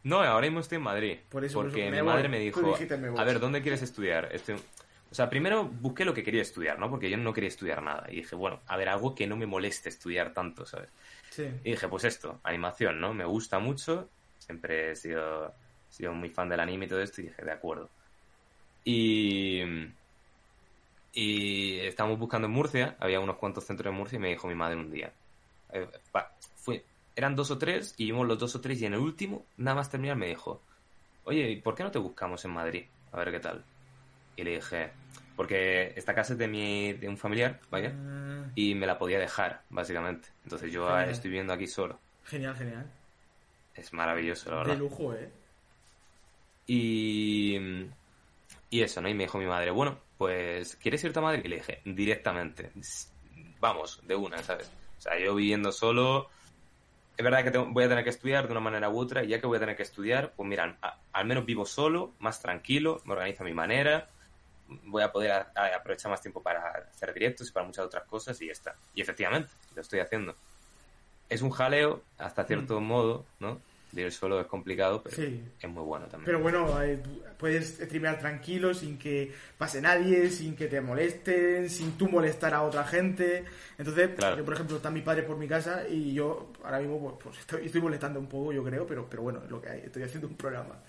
No, ahora mismo estoy en Madrid. Por eso, porque mi madre me dijo, a ver, ¿dónde quieres estudiar? Este... O sea, primero busqué lo que quería estudiar, ¿no? Porque yo no quería estudiar nada. Y dije, bueno, a ver, algo que no me moleste estudiar tanto, ¿sabes? Sí. Y dije, pues esto, animación, ¿no? Me gusta mucho. Siempre he sido, sido muy fan del anime y todo esto. Y dije, de acuerdo. Y y estábamos buscando en Murcia, había unos cuantos centros en Murcia y me dijo mi madre un día. Eh, fue, eran dos o tres y vimos los dos o tres y en el último, nada más terminar, me dijo, oye, ¿por qué no te buscamos en Madrid? A ver qué tal. Y le dije, porque esta casa es de, mi, de un familiar, vaya, ah. y me la podía dejar, básicamente. Entonces yo estoy viviendo aquí solo. Genial, genial. Es maravilloso, la verdad. De lujo, ¿eh? Y, y eso, ¿no? Y me dijo mi madre, bueno, pues, ¿quieres irte a Madrid? Y le dije, directamente, vamos, de una, ¿sabes? O sea, yo viviendo solo, es verdad que voy a tener que estudiar de una manera u otra, y ya que voy a tener que estudiar, pues mira, al menos vivo solo, más tranquilo, me organizo a mi manera, voy a poder aprovechar más tiempo para hacer directos y para muchas otras cosas y ya está. Y efectivamente, lo estoy haciendo. Es un jaleo, hasta cierto mm. modo, ¿no? Vivir solo es complicado, pero es muy bueno también. Pero bueno, puedes streamear tranquilo, sin que pase nadie, sin que te molesten, sin tú molestar a otra gente. Entonces, yo por ejemplo, está mi padre por mi casa y yo ahora mismo pues, pues estoy, estoy, molestando un poco, yo creo, pero, pero bueno, es lo que hay, estoy haciendo un programa.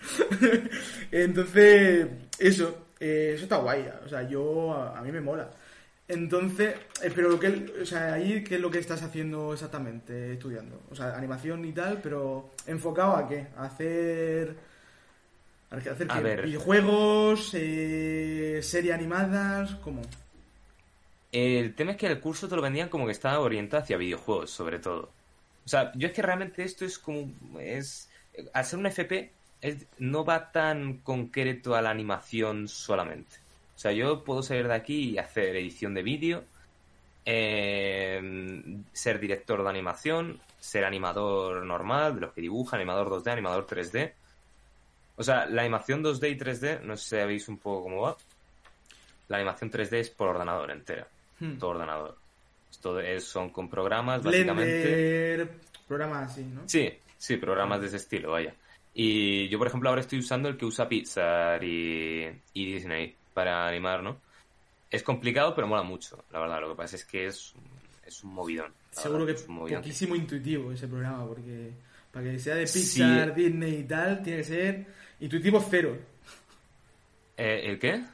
Entonces, eso, eh, eso está guay, o sea, yo, a, mí me mola. Entonces, eh, pero lo que, o sea, ahí, ¿qué es lo que estás haciendo exactamente estudiando? O sea, animación y tal, pero enfocado a qué? A hacer... ¿A hacer qué? Ver. ¿Videojuegos? Eh, ¿Serie animadas? ¿Cómo? El tema es que el curso te lo vendían como que estaba orientado hacia videojuegos, sobre todo. O sea, yo es que realmente esto es como... es Al ser un FP, no va tan concreto a la animación solamente. O sea, yo puedo salir de aquí y hacer edición de vídeo, em, ser director de animación, ser animador normal, de los que dibuja, animador 2D, animador 3D. O sea, la animación 2D y 3D, no sé si sabéis un poco cómo va. La animación 3D es por ordenador entera. Hmm. Todo ordenador. Esto es, son con programas, básicamente. Programas así, ¿no? Sí, sí, programas de ese estilo, vaya. Y yo, por ejemplo, ahora estoy usando el que usa Pixar y, Disney para animar, ¿no? Es complicado, pero mola mucho, la verdad. Lo que pasa es que es, es un movidón. Seguro que es poquísimo intuitivo ese programa, porque para que sea de Pixar, Disney y tal, tiene que ser intuitivo cero. Eh, ¿El qué?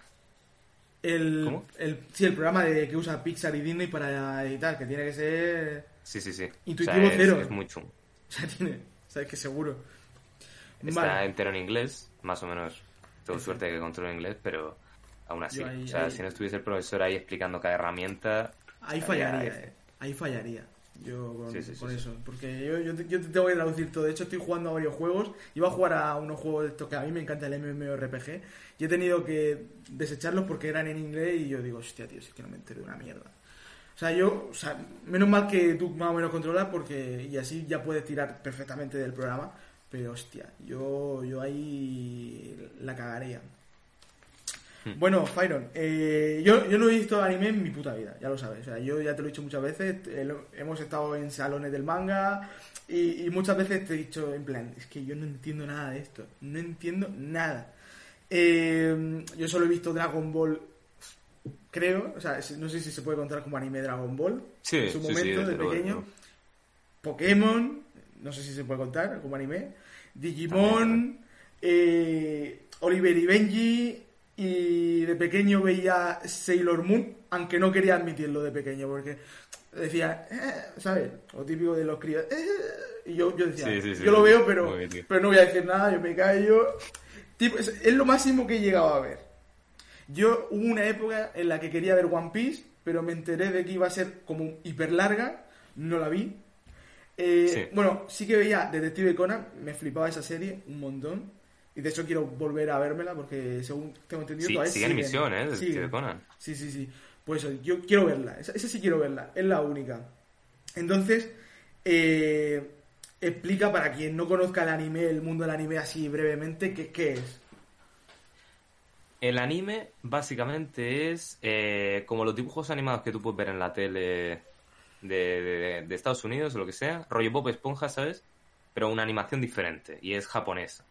El, ¿Cómo? El, sí, el programa de que usa Pixar y Disney para editar, que tiene que ser... Sí, sí, sí. Intuitivo cero. Es muy chungo. O sea, tiene... ¿Sabes que seguro? Está entero en inglés, más o menos. Tengo suerte de que controlo inglés, pero aún así. o sea, si no estuviese el profesor ahí explicando cada herramienta. Ahí fallaría, eh. Ahí fallaría. Yo con, eso. Porque yo, yo, te, yo, te tengo que traducir todo. De hecho, estoy jugando a varios juegos. Iba a jugar a unos juegos de estos que a mí me encanta el MMORPG. Y he tenido que desecharlos porque eran en inglés. Y yo digo, hostia, tío, si es que no me entero de una mierda. O sea, yo, o sea, menos mal que tú más o menos controlas porque y así ya puedes tirar perfectamente del programa. Pero hostia, yo, yo ahí la cagaría. Hmm. Bueno, Fyron, eh, yo, yo no he visto anime en mi puta vida, ya lo sabes. O sea, yo ya te lo he dicho muchas veces, eh, hemos estado en salones del manga y, muchas veces te he dicho en plan, es que yo no entiendo nada de esto, no entiendo nada. Eh, yo solo he visto Dragon Ball, creo, o sea, no sé si se puede contar como anime Dragon Ball, sí, en su momento de pequeño. Pokémon, no sé si se puede contar como anime, Digimon, eh, Oliver y Benji, y de pequeño veía Sailor Moon, aunque no quería admitirlo de pequeño, porque decía, eh", ¿sabes? Lo típico de los críos, eh", y yo, yo decía, yo lo veo, pero, pero no voy a decir nada, yo me callo. Tipo, es, es, lo máximo que he llegado a ver. Yo hubo una época en la que quería ver One Piece, pero me enteré de que iba a ser como hiper larga, no la vi, eh, bueno, sí que veía Detective Conan, me flipaba esa serie un montón. Y de hecho quiero volver a vérmela porque según tengo entendido todavía sigue en emisión, ¿eh? Conan. Sí, sí, sí. Pues yo quiero verla. Esa, sí quiero verla. Es la única. Entonces, eh, explica para quien no conozca el anime, el mundo del anime así brevemente, ¿qué, qué es? El anime básicamente es eh, como los dibujos animados que tú puedes ver en la tele de, Estados Unidos o lo que sea, rollo Bob Esponja, ¿sabes? Pero una animación diferente y es japonesa.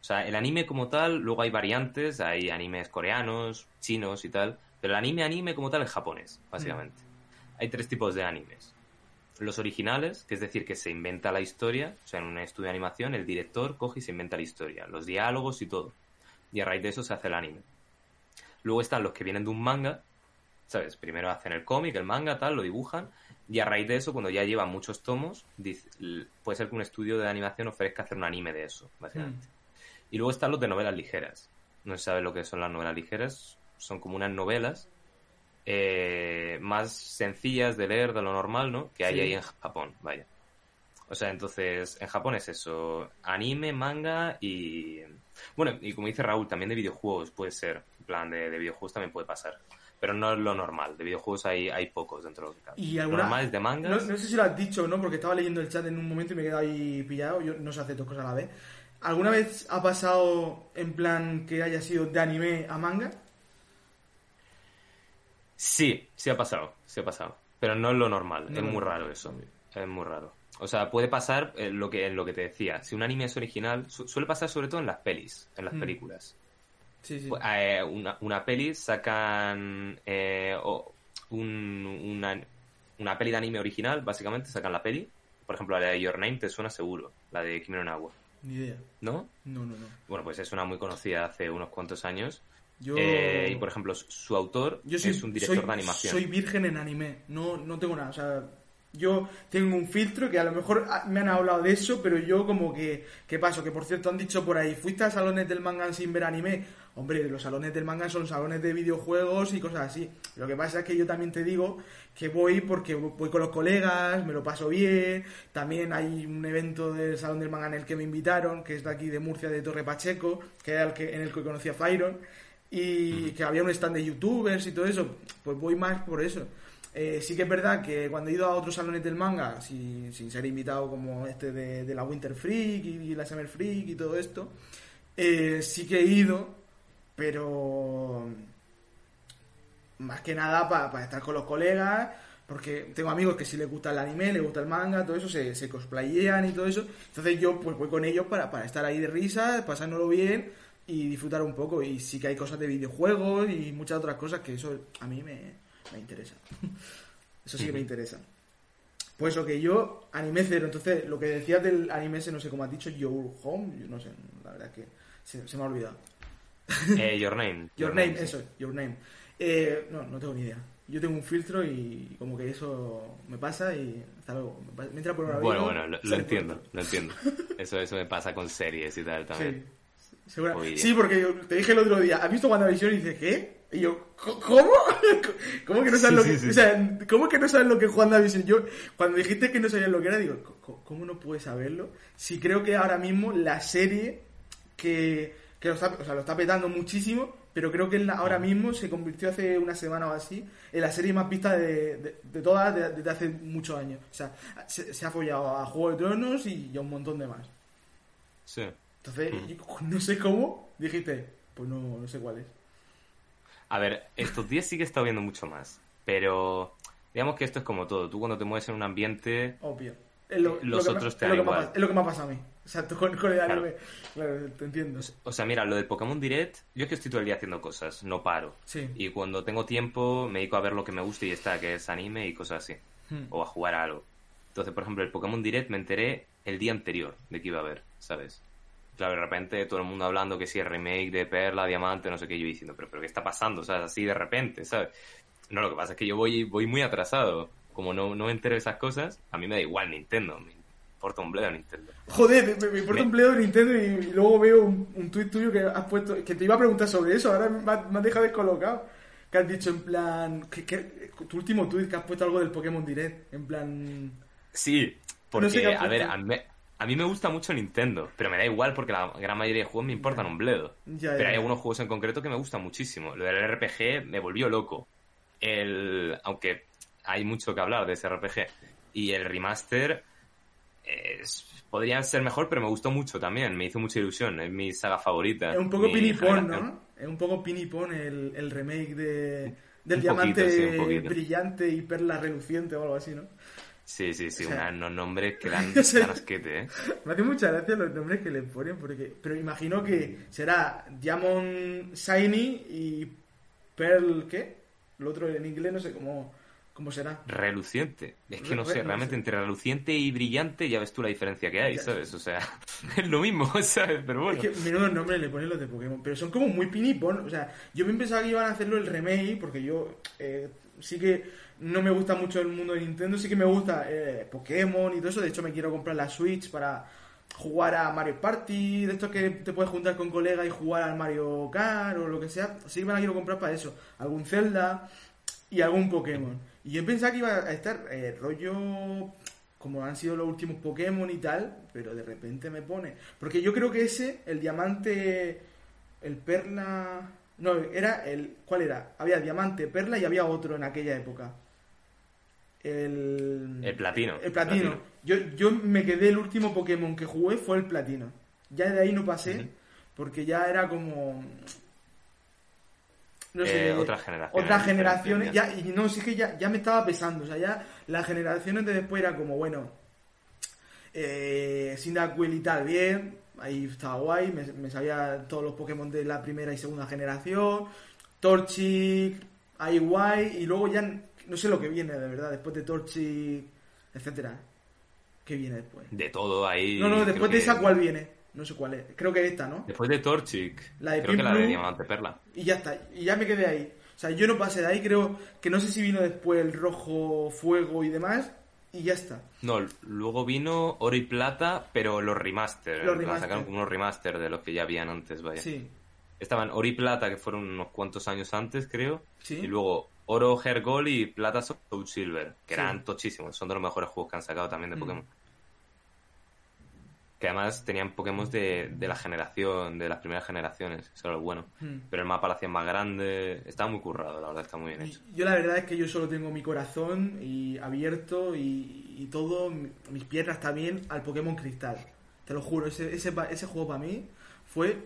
O sea, el anime como tal, luego hay variantes, hay animes coreanos, chinos y tal, pero el anime anime como tal es japonés, básicamente. Mm. Hay tres tipos de animes. Los originales, que es decir, que se inventa la historia, o sea, en un estudio de animación el director coge y se inventa la historia, los diálogos y todo. Y a raíz de eso se hace el anime. Luego están los que vienen de un manga, ¿sabes? Primero hacen el cómic, el manga, tal, lo dibujan, y a raíz de eso, cuando ya llevan muchos tomos, puede ser que un estudio de animación ofrezca hacer un anime de eso, básicamente. Mm. Y luego están los de novelas ligeras. No se sabe lo que son las novelas ligeras, son como unas novelas eh, más sencillas de leer de lo normal, ¿no? Que hay ahí en Japón, vaya. O sea, entonces, en Japón es eso, anime, manga y... Bueno, y como dice Raúl, también de videojuegos puede ser, en plan, de, de videojuegos también puede pasar. Pero no es lo normal, de videojuegos hay, hay pocos dentro de lo que cabe. Y Lo alguna- normal es de No, mangas. no sé si lo has dicho o no, porque estaba leyendo el chat en un momento y me he quedado ahí pillado. Yo no sé hacer dos cosas a la vez. ¿Alguna vez ha pasado en plan que haya sido de anime a manga? Sí, sí ha pasado, sí ha pasado. Pero no es lo normal, No es muy normal. raro eso. Es muy raro. O sea, puede pasar eh, lo que, en lo que te decía. Si un anime es original, su- suele pasar sobre todo en las pelis, en las Mm. películas. Sí, sí. Pues, eh, una, una peli sacan eh, o un- una, una peli de anime original, básicamente sacan la peli. Por ejemplo, la de Your Name te suena seguro, la de Kimi no Na wa, Ni idea. ¿no? No, no, no. Bueno, pues es una muy conocida hace unos cuantos años. Yo, Eh, y por ejemplo, su- autor yo soy, es un director soy- de animación. Soy virgen en anime. No, no tengo nada. O sea, yo tengo un filtro que a lo mejor ah, me han hablado de eso, pero yo como que... ¿Qué paso? Que por cierto han dicho por ahí, ¿fuiste a salones del manga sin ver anime? Hombre, los salones del manga son salones de videojuegos y cosas así. Lo que pasa es que yo también te digo que voy porque voy con los colegas, me lo paso bien. También hay un evento del salón del manga en el que me invitaron, que es de aquí de Murcia, de Torre Pacheco, que era el que, en el que conocí a Fyron y que había un stand de youtubers y todo eso, pues voy más por eso. Eh, sí que es verdad que cuando he ido a otros salones del manga, sin, sin ser invitado como este de, de la Winter Freak y, la Summer Freak y todo esto, eh, sí que he ido, pero más que nada para estar con los colegas, porque tengo amigos que sí les gusta el anime, les gusta el manga, todo eso, se, se cosplayean y todo eso. Entonces yo pues voy con ellos para, para estar ahí de risa, pasárnoslo bien y disfrutar un poco. Y sí que hay cosas de videojuegos y muchas otras cosas que eso a mí me, me interesa. Eso sí que me interesa. Pues lo que yo, anime cero. Entonces, lo que decías del anime ese, no sé cómo has dicho, Your Home, yo no sé, la verdad es que se, se me ha olvidado. Eh, Your Name. Your Name, eso, Your Name. Eh, no, no tengo ni idea. Yo tengo un filtro y como que eso me pasa y hasta luego. Me, entra por un Bueno, bueno, lo, entiendo, lo entiendo. Eso, eso me pasa con series y tal también. Sí, segura- sí, porque yo te dije el otro día, ¿has visto WandaVision? Y dices, ¿qué? Y yo, "¿Co- ¿cómo? ¿Cómo que no sabes Sí, lo que sí. O sea, ¿cómo que no sabes lo que es WandaVision? Yo, cuando dijiste que no sabías lo que era, digo, "¿Cómo- ¿cómo no puedes saberlo? Si creo que ahora mismo la serie que, que lo, está, o sea, lo está petando muchísimo, pero creo que la- ahora mismo se convirtió hace una semana o así en la serie más vista de, de, de todas de- desde hace muchos años. O sea, se, se ha follado a Juego de Tronos y a un montón de más. Sí. Entonces, Mm. no sé cómo, dijiste, pues no, no sé cuál es. A ver, estos días sí que he estado viendo mucho más, pero digamos que esto es como todo. Tú cuando te mueves en un ambiente, Obvio. Es lo, Eh, Los lo otros te es dan ha igual. es lo que me ha pasado a mí. Exacto, con, con el Claro. anime. Claro, te entiendo. o sea, mira, lo del Pokémon Direct, yo es que estoy todo el día haciendo cosas, no paro. Sí. Y cuando tengo tiempo me dedico a ver lo que me gusta y está, que es anime y cosas así. Hmm. O a jugar a algo. Entonces, por ejemplo, el Pokémon Direct me enteré el día anterior de que iba a haber, ¿sabes? Claro, de repente todo el mundo hablando que si el remake de Perla, Diamante, no sé qué, yo diciendo, pero, pero ¿qué está pasando? ¿Sabes? Así de repente, ¿sabes? No, lo que pasa es que yo voy, voy muy atrasado. Como no, no me entero de esas cosas, a mí me da igual Nintendo. Me importa un bledo Nintendo. Joder, me, me importa Me- un pledo de Nintendo y, y luego veo un, un tuit tuyo que has puesto, que te iba a preguntar sobre eso, ahora me, me has dejado descolocado. Que has dicho en plan, que, que- tu último tuit que has puesto algo del Pokémon Direct, en plan... Sí, porque, No sé a ver, a mí, a mí me gusta mucho Nintendo, pero me da igual porque la gran mayoría de juegos me importan un bledo. Ya, Pero hay algunos juegos en concreto que me gustan muchísimo. Lo del RPG me volvió loco. El, aunque hay mucho que hablar de ese RPG. Y el remaster es- podría ser mejor, pero me gustó mucho también. Me hizo mucha ilusión. Es mi saga favorita. Es un poco pinipón. ¿no? Es un poco pinipón el, el remake de, del Un poquito, diamante sí, brillante y perla reluciente o algo así, ¿no? Sí, sí, sí. O sea- unos nombres que dan, ¿eh? Me hace mucha gracia los nombres que le ponen, porque pero imagino que será Diamond Shiny y Pearl, ¿qué? Lo otro en inglés no sé cómo, cómo será. Reluciente. Es que no sé, realmente entre reluciente y brillante ya ves tú la diferencia que hay, Ya. ¿sabes? O sea, es lo mismo, ¿sabes? Pero bueno. Es que menudo nombre le ponen los de Pokémon, pero son como muy pinipón. O sea, yo me pensaba que iban a hacerlo el remake, porque yo eh, sí que no me gusta mucho el mundo de Nintendo, sí que me gusta eh, Pokémon y todo eso. De hecho, me quiero comprar la Switch para jugar a Mario Party, de estos que te puedes juntar con colegas y jugar al Mario Kart o lo que sea. Sí que me la quiero comprar para eso. Algún Zelda y algún Pokémon. Y yo pensaba que iba a estar eh, rollo como han sido los últimos Pokémon y tal, pero de repente me pone. Porque yo creo que ese, el diamante, el perla. No, era el. ¿Cuál era? Había diamante, perla y había otro en aquella época. El. El platino. El platino. Yo, yo me quedé, el último Pokémon que jugué fue el platino. Ya de ahí no pasé, porque ya era como. No sé, Eh, otras generaciones Otras generaciones, ya. y no, sí que ya, ya me estaba pesando. O sea, ya las generaciones de después era como, bueno, eh, Cyndaquil y tal, bien, ahí estaba guay, me, me sabía todos los Pokémon de la primera y segunda generación, Torchic, ahí guay, y luego ya no sé lo que viene de verdad, después de Torchic, etcétera. ¿Qué viene después? De todo ahí. No, no, después de esa, ¿cuál viene? No sé cuál es. Creo que esta, ¿no? Después de Torchic. La de creo que la de. Diamante Perla. Y ya está, y ya me quedé ahí. O sea, yo no pasé de ahí, creo que no sé si vino después el rojo, fuego y demás, y ya está. No, luego vino Oro y Plata, pero los remaster. Los remaster. Sacaron como unos remaster de los que ya habían antes, vaya. Sí, Estaban Oro y Plata, que fueron unos cuantos años antes, creo. sí. Y luego Oro Hair Gold y Plata Soul Silver, que Sí. eran tochísimos. Son de los mejores juegos que han sacado también de Mm. Que además tenían Pokémon de, de la generación, de las primeras generaciones. Eso era lo bueno. Mm. Pero el mapa lo hacían más grande. Estaba muy currado, la verdad, está muy bien hecho. Yo la verdad es que yo solo tengo mi corazón y abierto y, y todo, mi- mis piernas también al Pokémon Cristal. Te lo juro, ese, ese, ese juego para mí fue...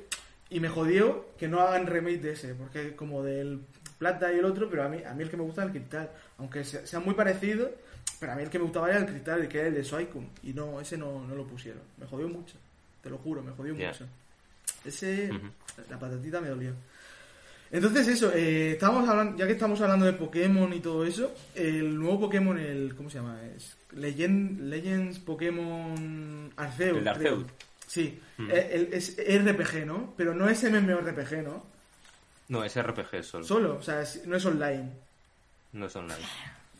Y me jodió que no hagan remake de ese, porque es como del plata y el otro, pero a mí, a mí el que me gusta es el Cristal. Aunque sea, sea muy parecido, pero a mí el que me gustaba era el Cristal, el que era el de Suicune. Y no, ese no, no lo pusieron. Me jodió mucho, te lo juro, me jodió mucho. Ese, la patatita me dolió. Entonces eso, eh, estábamos hablando, ya que estamos hablando de Pokémon y todo eso, el nuevo Pokémon, el ¿cómo se llama? Es Legend, Legends Pokémon Arceus. El. Arceus. Sí, Mm. eh, el- es RPG, ¿no? Pero no es MMORPG, ¿no? No, es RPG solo. Solo, o sea, no es online. No es online.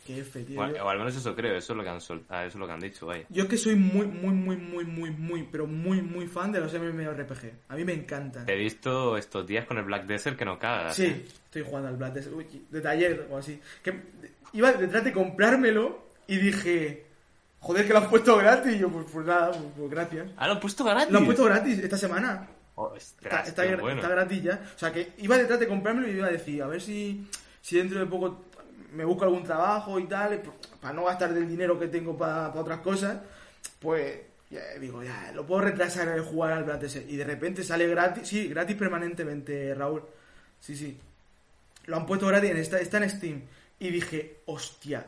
Qué F, tío. O, al- Yo- o al menos eso creo, eso es lo que han, sol- ah, eso es lo que han dicho, vaya. Yo es que soy muy, muy, muy, muy, muy, muy, pero muy, muy fan de los MMORPG. A mí me encantan. Te he visto estos días con el Black Desert que no cagas. ¿eh? Sí, estoy jugando al Black Desert, uy, de taller o así. Que iba detrás de comprármelo y dije, joder, que lo han puesto gratis. Y yo, pues, pues nada, pues, pues gracias. Ah, lo han puesto gratis. Lo han puesto gratis esta semana. Oh, Está, bueno. está gratis ya. O sea, que iba detrás de comprármelo y iba a decir, a ver si, si dentro de poco me busco algún trabajo y tal, para no gastar del dinero que tengo para otras cosas, pues ya, digo, ya, lo puedo retrasar el jugar al Black. Y de repente sale gratis, sí, gratis permanentemente, Raúl. Sí, sí. Lo han puesto gratis, está, está en Steam. Y dije, hostia,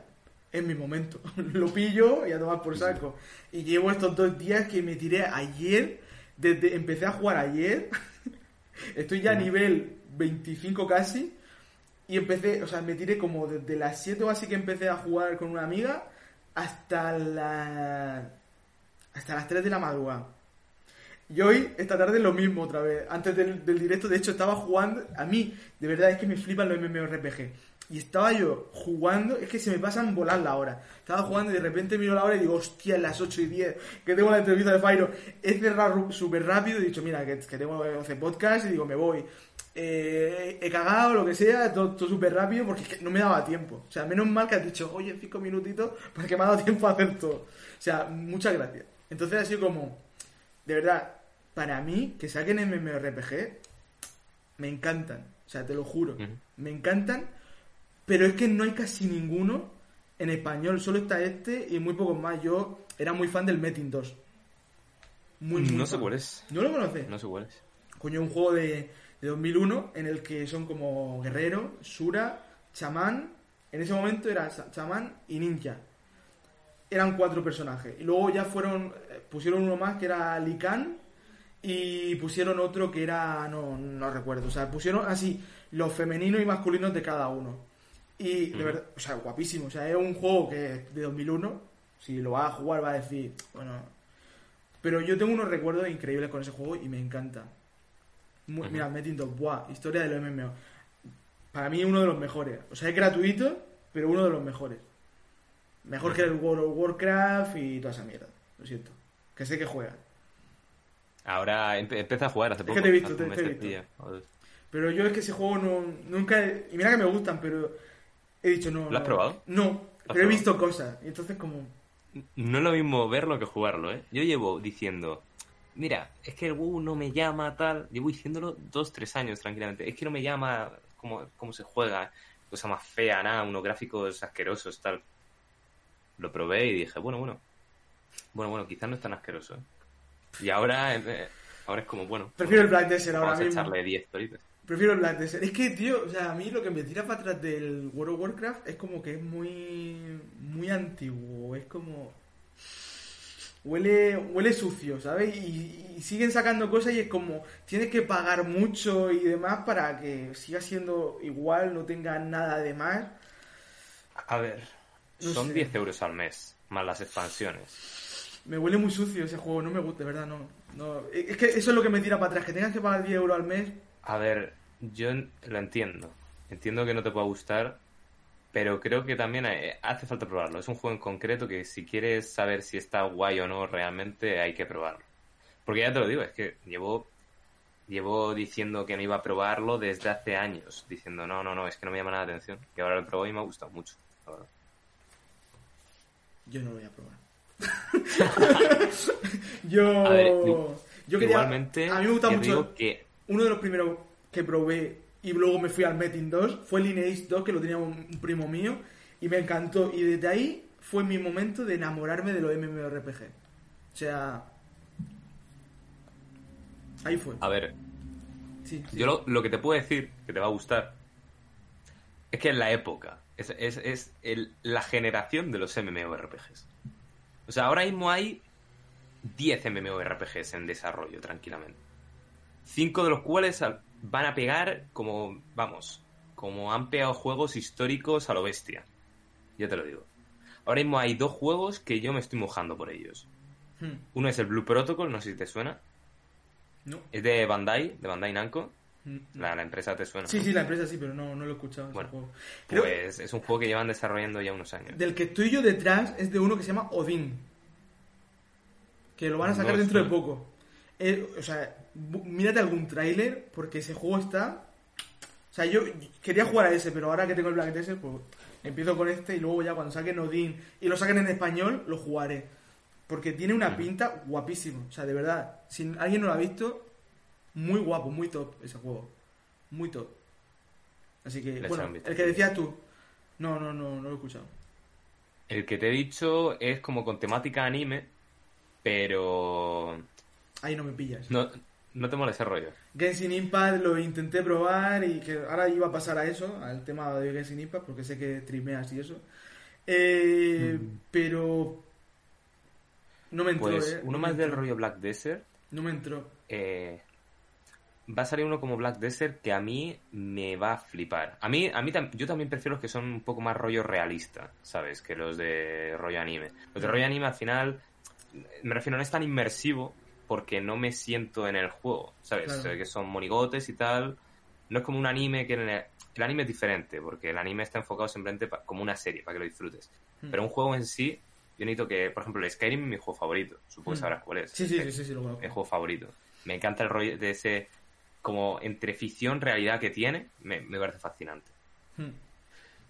es mi momento. lo pillo y a tomar por saco. Y llevo estos dos días que me tiré ayer, desde empecé a jugar ayer. Estoy ya a nivel 25 casi. Y empecé, o sea, me tiré como desde las 7 o así que empecé a jugar con una amiga hasta la hasta las 3 de la madrugada. Y hoy, esta tarde, lo mismo otra vez. Antes del, del directo, de hecho, estaba jugando. A mí, de verdad, es que me flipan los MMORPG. Y estaba yo jugando, es que se me pasan volar la hora. Estaba jugando y de repente miro la hora y digo, hostia, las 8 y 10, que tengo la entrevista de Fairo. He cerrado súper rápido y he dicho, mira, que, que tengo 11 podcast y digo, me voy. Eh, he cagado, lo que sea, todo, todo súper rápido porque es que no me daba tiempo. O sea, menos mal que has dicho, oye, 5 minutitos, porque me ha dado tiempo a hacer todo. O sea, muchas gracias. Entonces ha sido como, de verdad, para mí, que saquen MMORPG, me encantan. O sea, te lo juro. Me encantan, pero es que no hay casi ninguno en español. Solo está este y muy pocos más. Yo era muy fan del Metin 2. Muy, muy no sé fan. cuál es. ¿No lo conoces? No sé cuál es. Coño, un juego de, de 2001 en el que son como guerrero, sura, chamán. En ese momento era chamán y ninja. Eran cuatro personajes. Y luego ya fueron, eh, pusieron uno más que era Lican y pusieron otro que era, no, no recuerdo. O sea, pusieron así los femeninos y masculinos de cada uno. Y de verdad, o sea, guapísimo. O sea, es un juego que es de 2001. Si lo vas a jugar va a decir, bueno... Pero yo tengo unos recuerdos increíbles con ese juego y me encanta. Mira, Metin 2, buah, historia de los MMO. Para mí uno de los mejores. O sea, es gratuito, pero uno de los mejores. Mejor que el World of Warcraft y toda esa mierda. Lo siento. Que sé que juega. Ahora empe- empecé a jugar hace Es poco. que te he visto, hace te- un te he mes visto. ya, o dos. Pero yo es que ese juego no, nunca... y mira que me gustan, pero he dicho no. ¿Lo has no. probado? No, pero he visto cosas. Y entonces como... no es lo mismo verlo que jugarlo, ¿eh? Yo llevo diciendo, mira, es que el WoW no me llama tal, llevo diciéndolo dos, tres años tranquilamente, es que no me llama cómo, cómo se juega, cosa más fea, nada, unos gráficos asquerosos, tal. Lo probé y dije, bueno, bueno, bueno, bueno, quizás no es tan asqueroso. ¿eh? Y ahora, eh, ahora es como, bueno. Prefiero el Black Desert ahora Vamos a mismo. echarle 10 toritos. Prefiero Black Desert. Es que, tío, o sea, a mí lo que me tira para atrás del World of Warcraft es como que es muy. muy antiguo. Es como. Huele, huele sucio, ¿sabes? Y, y siguen sacando cosas y es como. Tienes que pagar mucho y demás para que siga siendo igual, no tenga nada de más. A ver, No son sé. 10 euros al mes, más las expansiones. Me huele muy sucio ese juego, no me gusta, de verdad, no. no. Es que eso es lo que me tira para atrás, que tengas que pagar 10 euros al mes. A ver, yo lo entiendo. Entiendo que no te pueda gustar, pero creo que también eh, hace falta probarlo. Es un juego en concreto que si quieres saber si está guay o no realmente hay que probarlo. Porque ya te lo digo, es que llevo llevo diciendo que no iba a probarlo desde hace años, diciendo no, no, no, es que no me llama nada la atención. Y ahora lo probé y me ha gustado mucho. la verdad. Yo no lo voy a probar. yo. A ver, yo quería- Igualmente, A mí me gusta mucho. que Uno de los primeros que probé y luego me fui al Metin 2 fue Lineage 2, que lo tenía un, un primo mío. Y me encantó. Y desde ahí fue mi momento de enamorarme de los MMORPG. O sea. Ahí fue. a ver, Sí, sí. Yo lo, lo que te puedo decir, que te va a gustar, es que es la época, es, es, es el- la generación de los MMORPGs. O sea, ahora mismo hay 10 MMORPGs en desarrollo, tranquilamente. Cinco de los cuales al- van a pegar como, vamos, como han pegado juegos históricos a lo bestia. Yo te lo digo. Ahora mismo hay dos juegos que yo me estoy mojando por ellos. Hmm. Uno es el Blue Protocol, no sé si te suena. No. Es de Bandai, de Bandai Namco. Hmm. La, la empresa te suena. Sí, sí, la empresa sí, pero no, no lo he escuchado. Bueno, juego. Creo- Pues es un juego que llevan desarrollando ya unos años. Del que estoy yo detrás es de uno que se llama Odin. Que lo van a sacar No dentro de poco. Eh, o sea, mírate algún tráiler porque ese juego está... O sea, yo quería jugar a ese, pero ahora que tengo el Black Desert, pues empiezo con este y luego ya cuando saquen Odin y lo saquen en español, lo jugaré. Porque tiene una pinta guapísima. O sea, de verdad, si alguien no lo ha visto, muy guapo, muy top ese juego. Muy top. Así que, bueno, el que decías tú. No, no, no, no lo he escuchado. El que te he dicho es como con temática anime, pero Ahí no me pillas. no, no te molesta el rollo. Genshin Impact lo intenté probar y que ahora iba a pasar a eso, al tema de Genshin Impact, porque sé que streameas y eso. Eh, Pero no me entró, Pues eh. uno No más del rollo Black Desert. No me entró. eh, va a salir uno como Black Desert que a mí me va a flipar. A mí, a mí yo también prefiero los que son un poco más rollo realista, ¿sabes? Que los de rollo anime. Los de rollo anime al final, me refiero, no es tan inmersivo porque no me siento en el juego, ¿sabes? Claro. Que son monigotes y tal. No es como un anime que... en el, el anime es diferente porque el anime está enfocado simplemente pa- como una serie, para que lo disfrutes. Hmm. Pero un juego en sí, yo necesito que, por ejemplo, el Skyrim es mi juego favorito. Supongo que Hmm. sabrás cuál es. Sí, sí, sí, sí, sí, lo conozco. Mi juego favorito. Me encanta el rollo de ese, como entre ficción, realidad que tiene, me, me parece fascinante. Hmm.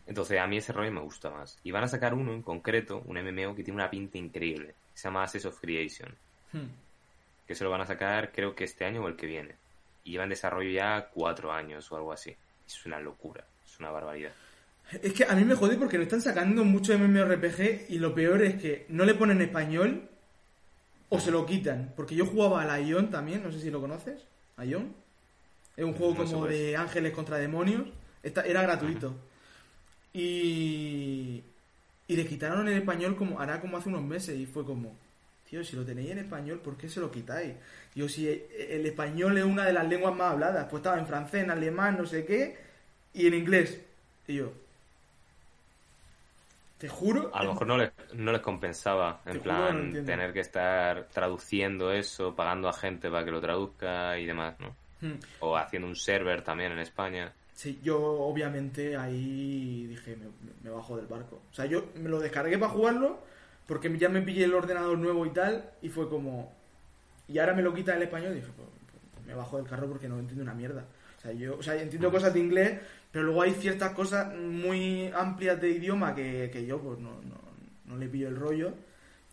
Entonces a mí ese rollo me gusta más. Y van a sacar uno en concreto, un MMO que tiene una pinta increíble. que Se llama Access of Creation. Que se lo van a sacar creo que este año o el que viene. Y lleva en desarrollo ya cuatro años o algo así. Es una locura, es una barbaridad. Es que a mí me jode porque no están sacando mucho MMORPG y lo peor es que no le ponen español o se lo quitan. Porque yo jugaba a la Ion también, no sé si lo conoces. Ion. Es un juego No como de ángeles contra demonios. Esta- era gratuito. Y. Y le quitaron el español como hará como hace unos meses y fue como, tío, si lo tenéis en español, ¿por qué se lo quitáis? Tío, si el español es una de las lenguas más habladas, pues estaba en francés, en alemán, no sé qué, y en inglés. Y yo, te juro, A lo mejor no les, no les compensaba, en no plan, tener que estar traduciendo eso, pagando a gente para que lo traduzca y demás, ¿no? Hmm. O haciendo un server también en España. Sí, yo obviamente ahí dije, me, me bajo del barco. O sea, yo me lo descargué para jugarlo porque ya me pillé el ordenador nuevo y tal y fue como... Y ahora me lo quita el español y dije, pues, pues, me bajo del carro porque no entiendo una mierda. O sea, yo o sea, entiendo cosas de inglés, pero luego hay ciertas cosas muy amplias de idioma que, que yo pues no, no, no le pillo el rollo.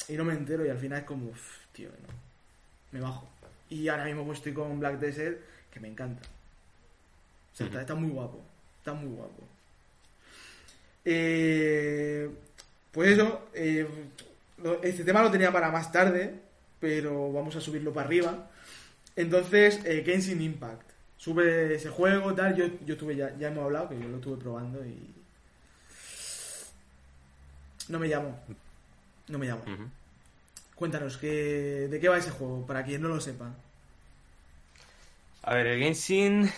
y no me entero y al final es como, "Uf, tío, no, me bajo. Y ahora mismo pues estoy con Black Desert, que me encanta. O sea, está, está muy guapo, está muy guapo. Eh, pues eso, eh, este tema lo tenía para más tarde, pero vamos a subirlo para arriba. Entonces, eh, Genshin Impact. Sube ese juego, tal. Yo, yo estuve ya, ya hemos hablado, que yo lo estuve probando y. No me llamo. No me llamo. Cuéntanos, ¿qué, ¿de qué va ese juego? Para quien no lo sepa. A ver, el Genshin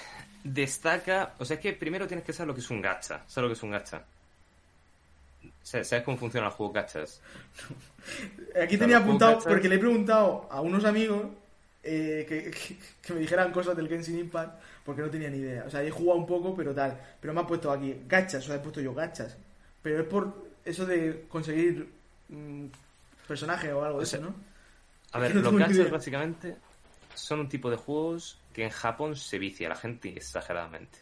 destaca... O sea, es que primero tienes que saber lo que es un gacha. ¿Sabes lo que es un gacha? ¿Sabes cómo funcionan los juegos gachas? Aquí tenía juego apuntado, porque le he preguntado a unos amigos eh, que, que- que me dijeran cosas del Genshin Impact, porque no tenía ni idea. O sea, he jugado un poco, pero tal. Pero me ha puesto aquí gachas, o sea, he puesto yo gachas. Pero es por eso de conseguir mm, personaje o algo de O sea, eso, ¿no? A ver, no los gachas idea. básicamente son un tipo de juegos que en Japón se vicia la gente exageradamente.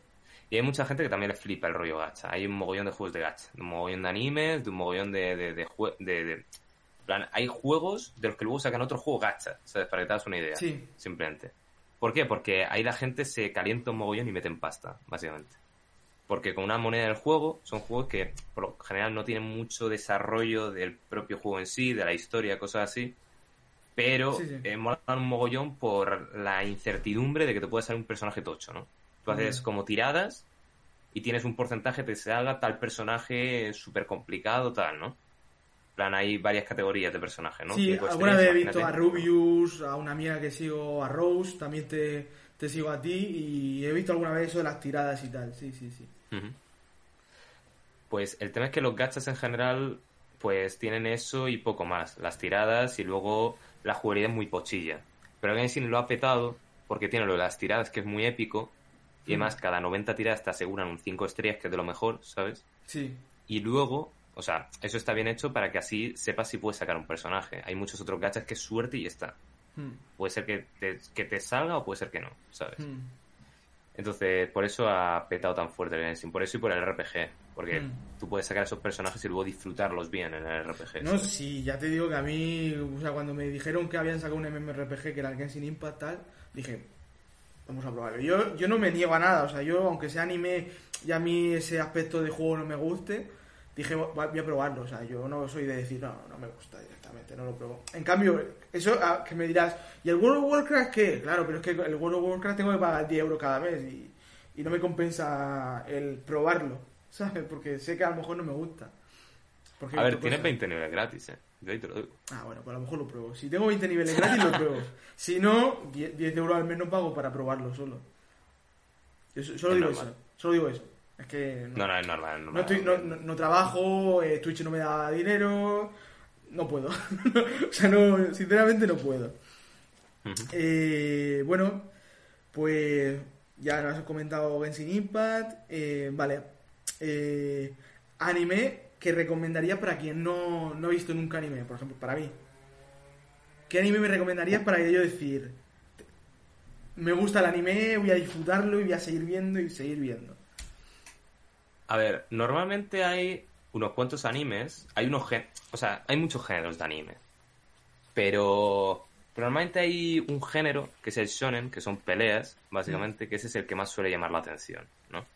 Y hay mucha gente que también le flipa el rollo gacha. Hay un mogollón de juegos de gacha, de un mogollón de animes, de un mogollón de... de, de, de- de- en plan, hay juegos de los que luego sacan otro juego gacha, ¿sabes? Para que te hagas una idea. Sí. Simplemente. ¿Por qué? Porque ahí la gente se calienta un mogollón y meten pasta, básicamente. Porque con una moneda del juego son juegos que por lo general no tienen mucho desarrollo del propio juego en sí, de la historia, cosas así. Pero Sí, sí. eh, molan un mogollón por la incertidumbre de que te puede salir un personaje tocho, ¿no? Tú haces como tiradas y tienes un porcentaje que te salga tal personaje súper complicado, tal, ¿no? En plan, hay varias categorías de personajes, ¿no? Sí, alguna vez he visto a. Rubius, a una amiga que sigo, a Rose, también te, te sigo a ti y he visto alguna vez eso de las tiradas y tal. Sí, sí, sí. Pues el tema es que los gachas en general pues tienen eso y poco más, las tiradas y luego la jugabilidad es muy pochilla. Pero Genshin lo ha petado porque tiene lo de las tiradas que es muy épico y además cada 90 tiradas te aseguran un 5 estrellas que es de lo mejor, ¿sabes? Sí. Y luego, o sea, eso está bien hecho para que así sepas si puedes sacar un personaje. Hay muchos otros gachas que es suerte y ya está. Hmm, Puede ser que te, que te salga o puede ser que no, ¿sabes? hmm. Entonces, por eso ha petado tan fuerte el Genshin. Por eso y por el RPG. Porque Mm. tú puedes sacar esos personajes y luego disfrutarlos bien en el RPG. No, ¿sabes? sí, ya te digo que a mí, o sea, cuando me dijeron que habían sacado un MMORPG que era el Genshin Impact tal, dije, vamos a probarlo. Yo, yo no me niego a nada, o sea, yo aunque sea anime y a mí ese aspecto de juego no me guste, dije, "Va- voy a probarlo, o sea, yo no soy de decir, no, no me gusta directamente, no lo pruebo. En cambio, eso ah, que me dirás, ¿y el World of Warcraft qué? Claro, pero es que el World of Warcraft tengo que pagar 10 euros cada mes y, y no me compensa el probarlo, ¿sabes? Porque sé que a lo mejor no me gusta. Porque A ver, tienes cosas. 20 niveles gratis, ¿eh? Yo ahí te lo digo. Ah, bueno, pues a lo mejor lo pruebo. Si tengo 20 niveles gratis, lo pruebo. Si no, 10, 10 euros al mes no pago para probarlo solo. Yo so- solo Es digo normal. eso. Solo digo eso. Es que no, No, no, es normal. es no normal. estoy- no- no- no trabajo, eh, Twitch no me da dinero. No puedo. o sea, no, sinceramente no puedo. Eh, bueno, pues ya nos has comentado Genshin Impact. eh, vale. Anime que recomendaría para quien no, no ha visto nunca anime, por ejemplo, para mí. ¿Qué anime me recomendarías para yo decir, me gusta el anime, voy a disfrutarlo y voy a seguir viendo y seguir viendo? A ver, normalmente hay unos cuantos animes. Hay unos gen... O sea, hay muchos géneros de anime. Pero... pero normalmente hay un género que es el shonen, que son peleas, básicamente, que ese es el que más suele llamar la atención, ¿no?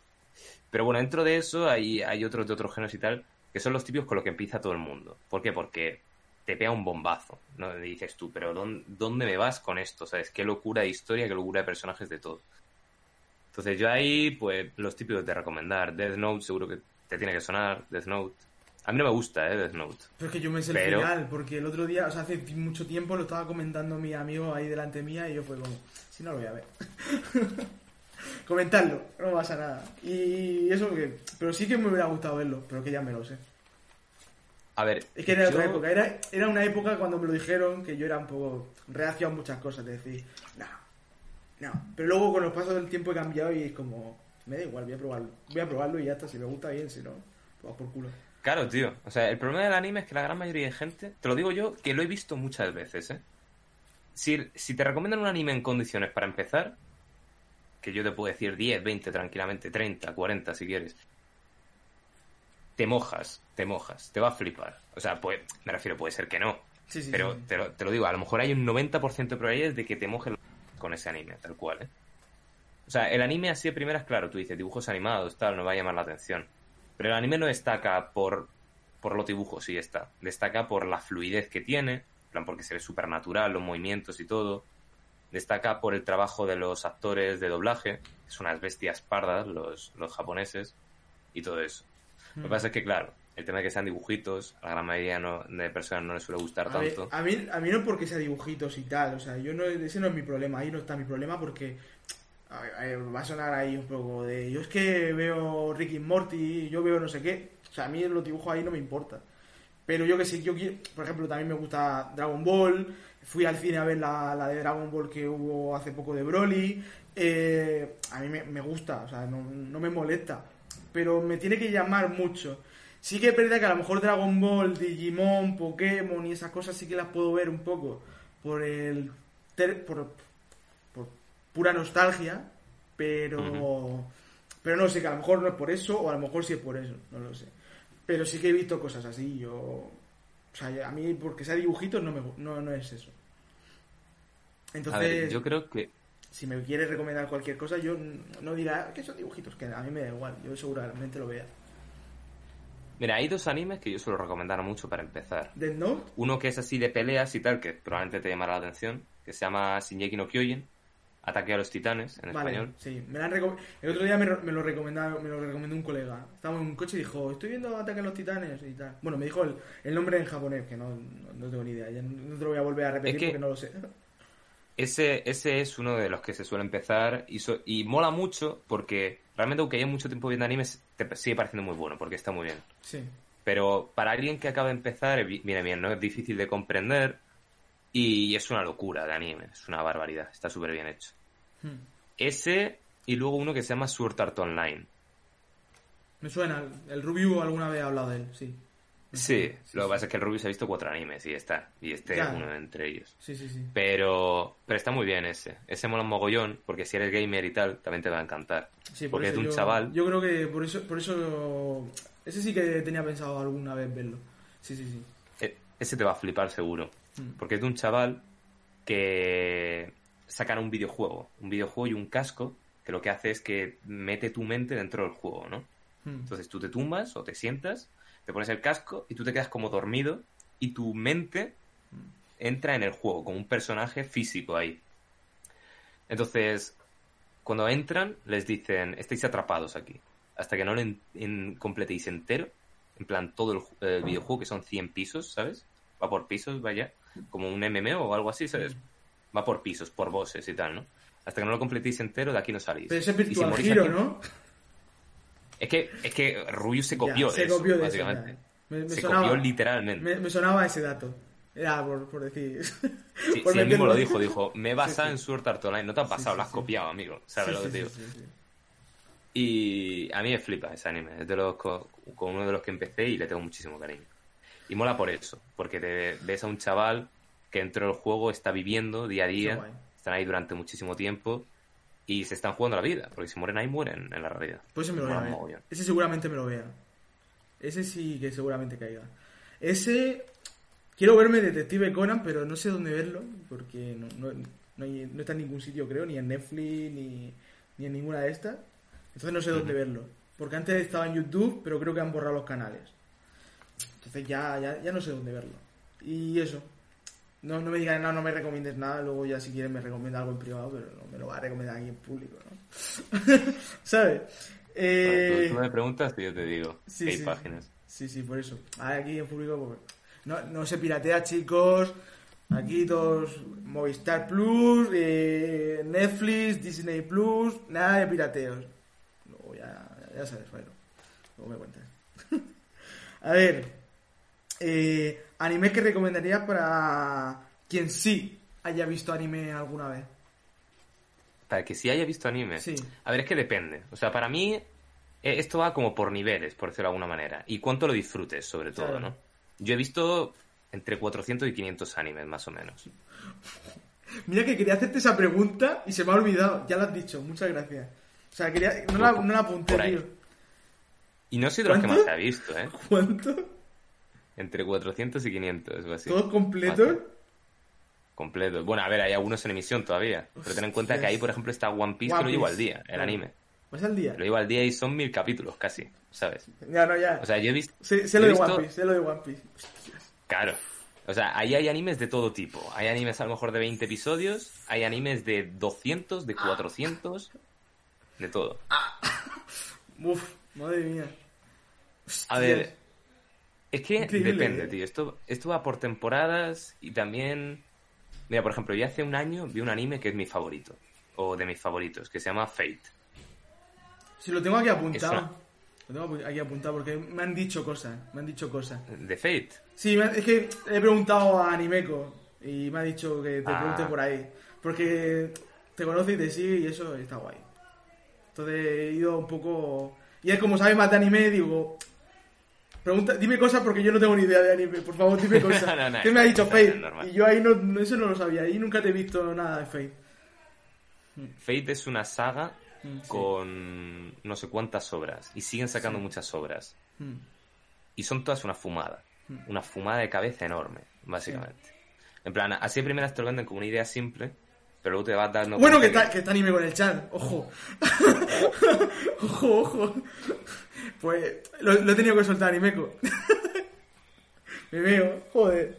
Pero bueno, dentro de eso hay, hay otros de otros géneros y tal, que son los típicos con los que empieza todo el mundo. ¿Por qué? Porque te pega un bombazo, ¿no? Y dices tú, pero ¿dónde, ¿dónde me vas con esto? ¿Sabes? Qué locura de historia, qué locura de personajes, de todo. Entonces yo ahí, pues, los típicos de recomendar. Death Note seguro que te tiene que sonar, Death Note. A mí no me gusta, ¿eh? Death Note. Pero es que yo me sé Pero- el final, porque el otro día, o sea, hace mucho tiempo lo estaba comentando mi amigo ahí delante mía y yo fue como, si no lo voy a ver. Comentarlo, no pasa nada. Y eso que, pero sí que me hubiera gustado verlo, pero que ya me lo sé. A ver, Es que era yo- otra época, era, era una época cuando me lo dijeron que yo era un poco reacio a muchas cosas, de decir, no, no. Pero luego con los pasos del tiempo he cambiado y es como, me da igual, voy a probarlo. Voy a probarlo y ya está, si me gusta bien, si no, pues por culo. Claro, tío. O sea, el problema del anime es que la gran mayoría de gente, te lo digo yo, que lo he visto muchas veces, ¿eh? Si, si te recomiendan un anime en condiciones para empezar, que yo te puedo decir 10, 20 tranquilamente, 30, 40 si quieres, te mojas, te mojas, te va a flipar. O sea, pues, me refiero, puede ser que no, Sí, sí, Pero sí. Te, lo, te lo digo, a lo mejor hay un 90% de probabilidades de que te mojes con ese anime, tal cual, ¿eh? O sea, el anime así de primeras, claro, tú dices dibujos animados, tal, no va a llamar la atención. Pero el anime no destaca por, por los dibujos, sí está. Destaca por la fluidez que tiene, en plan porque se ve súper natural, los movimientos y todo. Destaca por el trabajo de los actores de doblaje, que son unas bestias pardas, los, los japoneses, y todo eso. Lo que pasa es que, claro, el tema de que sean dibujitos, a la gran mayoría no- de personas no les suele gustar A, ver, tanto. a mí, a mí no porque sea dibujitos y tal, o sea, yo no, ese no es mi problema, ahí no está mi problema porque a ver, a ver, va a sonar ahí un poco de yo es que veo Ricky Morty, yo veo no sé qué, o sea, a mí los dibujos ahí no me importa. Pero yo que sé, yo quiero, por ejemplo, también me gusta Dragon Ball, fui al cine a ver la, la de Dragon Ball que hubo hace poco de Broly, eh, a mí me, me gusta, o sea, no, no me molesta, pero me tiene que llamar mucho. Sí que es verdad que a lo mejor Dragon Ball, Digimon, Pokémon y esas cosas sí que las puedo ver un poco por el ter- por, por pura nostalgia, pero pero no sé, que a lo mejor no es por eso o a lo mejor sí es por eso, no lo sé. Pero sí que he visto cosas así, yo o sea, a mí porque sea dibujitos no me no, no es eso. Entonces, A ver, yo creo que si me quieres recomendar cualquier cosa, yo no dirá que son dibujitos, que a mí me da igual, yo seguramente lo vea. Mira, hay dos animes que yo suelo recomendar mucho para empezar. Death Note, Uno que es así de peleas y tal, que probablemente te llamará la atención, que se llama Shinjeki no Kyojin, Ataque a los Titanes, en Vale, español. sí. Me la el otro día me, lo recomendaba, me lo recomendó un colega. Estábamos en un coche y dijo, estoy viendo Ataque a los Titanes y tal. Bueno, me dijo el, el nombre en japonés, que no, no, no tengo ni idea. Ya no te lo voy a volver a repetir Es que- porque no lo sé. Ese, ese es uno de los que se suele empezar y, so- y mola mucho porque realmente aunque haya mucho tiempo viendo animes, te sigue pareciendo muy bueno porque está muy bien. Sí. Pero para alguien que acaba de empezar, viene bien, ¿no? Es difícil de comprender y es una locura de anime, es una barbaridad, está súper bien hecho. Hmm. Ese y luego uno que se llama Sword Art Online. Me suena, el Rubio alguna vez ha hablado de él, sí. Sí, suena, lo que pasa es que el Rubius ha visto cuatro animes y está, y este Ya. es uno entre ellos. Sí, sí, sí. Pero, pero está muy bien ese. Ese mola un mogollón, porque si eres gamer y tal, también te va a encantar. Sí, por porque es de un yo, chaval. Yo creo que por eso, por eso, ese sí que tenía pensado alguna vez verlo. Sí, sí, sí. E- Ese te va a flipar seguro. Mm. Porque es de un chaval que sacan un videojuego. Un videojuego y un casco que lo que hace es que mete tu mente dentro del juego, ¿no? Hmm. Entonces tú te tumbas o te sientas, te pones el casco y tú te quedas como dormido y tu mente entra en el juego como un personaje físico ahí. Entonces, cuando entran, les dicen, estáis atrapados aquí. Hasta que no lo en- en- completéis entero, en plan todo el, el videojuego, que son 100 pisos, ¿sabes? Va por pisos, vaya, como un MMO o algo así, ¿sabes? Va por pisos, por bosses y tal, ¿no? Hasta que no lo completéis entero, de aquí no salís. Pero ese si Virtual Hero, aquí- ¿no? Es que, es que Rubius se copió Ya, se de eso, copió de eso, básicamente. Me, me se sonaba, copió literalmente. Me, me sonaba ese dato. Era por, por decir. Sí, por sí, él mismo lo dijo, dijo, me he basado sí. en Sword Art Online, no te ha pasado, lo has copiado, amigo, ¿sabes lo que te digo? sí, sí, sí. Y a mí me flipa ese anime, es de los co- con uno de los que empecé y le tengo muchísimo cariño. Y mola por eso, porque te ves a un chaval que dentro del juego está viviendo día a día, están ahí durante muchísimo tiempo y se están jugando la vida, porque si mueren ahí, mueren en la realidad. Pues ese me lo un ¿eh? Ese seguramente me lo vea. Ese sí que seguramente caiga. Ese. Quiero verme Detective Conan, pero no sé dónde verlo, porque no, no, no, hay- no está en ningún sitio, creo, ni en Netflix, ni, ni en ninguna de estas. Entonces no sé dónde verlo. Porque antes estaba en YouTube, pero creo que han borrado los canales. Entonces ya, ya, ya no sé dónde verlo. Y eso. No, no me digan nada, no me recomiendes nada, luego ya si quieres me recomienda algo en privado, pero no me lo va a recomendar aquí en público, ¿no? ¿Sabes? Eh, Bueno, tú, tú me preguntas y yo te digo sí, que hay sí. páginas. Sí, sí, por eso. Aquí en público, pues, no, no se piratea, chicos. Aquí todos Movistar Plus, eh, Netflix, Disney Plus, nada de pirateos. Luego ya, ya sabes, bueno. Luego me cuentas. A ver, eh, anime que recomendarías para quien sí haya visto anime alguna vez. Para que si haya visto anime. Sí. A ver, es que depende. O sea, para mí, eh, esto va como por niveles, por decirlo de alguna manera. Y cuánto lo disfrutes, sobre todo, Claro. ¿no? Yo he visto entre 400 y 500 animes, más o menos. Mira que quería hacerte esa pregunta y se me ha olvidado. Ya lo has dicho, muchas gracias. O sea, quería, no, la, no la apunté, tío. Y no soy de los que más he visto, ¿eh? ¿Cuánto? Entre 400 y 500 o así. ¿Todos completos? Completos. Bueno, a ver, hay algunos en emisión todavía. Pero ten en cuenta que ahí, por ejemplo, está One Piece, One que lo llevo al día, el anime. ¿Vas al día? Lo llevo al día y son mil capítulos casi, ¿sabes? Ya, no, ya. O sea, yo he visto... sé, sé lo de visto- One Piece, sé lo de One Piece. Hostias. Claro. O sea, ahí hay animes de todo tipo. Hay animes a lo mejor de 20 episodios, hay animes de 200, de 400, de todo. Uf, madre mía. A ver, es que Increíble, depende, ¿eh? tío. Esto, esto va por temporadas y también... Mira, por ejemplo, yo hace un año vi un anime que es mi favorito, o de mis favoritos, que se llama Fate. Si lo tengo aquí apuntado. Una- Lo tengo aquí apuntado porque me han dicho cosas. Me han dicho cosas. ¿De Fate? Sí, es que he preguntado a Animeco y me ha dicho que te Ah. pregunte por ahí. Porque te conoce y te sigue y eso está guay. Entonces he ido un poco. Y es como sabe más de anime, digo. Pregunta, dime cosas porque yo no tengo ni idea de anime. Por favor, dime cosas. No, no, ¿Qué me ha dicho Fate? Y yo ahí no, no- eso no lo sabía. Ahí nunca te he visto nada de Fate. Fate es una saga Mm, sí. con no sé cuántas obras y siguen sacando muchas obras. Mm. Y son todas una fumada. Una fumada de cabeza enorme, básicamente. En plan, así de primeras te lo venden como una idea simple, pero luego te vas dando Bueno, que está, que está anime con el chat, ojo. ojo, ojo. Pues lo, lo he tenido que soltar animeco. Me veo, joder.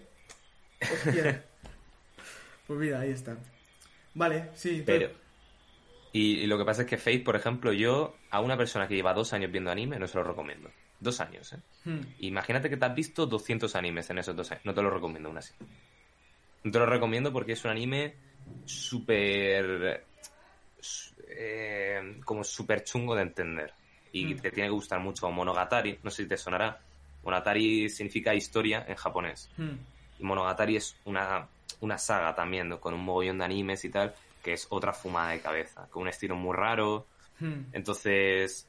Hostia. Pues mira, ahí está. Vale, sí. Pero... Y, y lo que pasa es que Fate, por ejemplo, yo a una persona que lleva dos años viendo anime no se lo recomiendo. Dos años, ¿eh? Hmm. Imagínate que te has visto 200 animes en esos dos años. No te lo recomiendo aún así. No te lo recomiendo porque es un anime súper... eh, como súper chungo de entender. Y Mm. te tiene que gustar mucho Monogatari. No sé si te sonará. Monogatari significa historia en japonés. Hmm. Y Monogatari es una, una saga también, ¿no? con un mogollón de animes y tal, que es otra fumada de cabeza, con un estilo muy raro. Hmm. Entonces,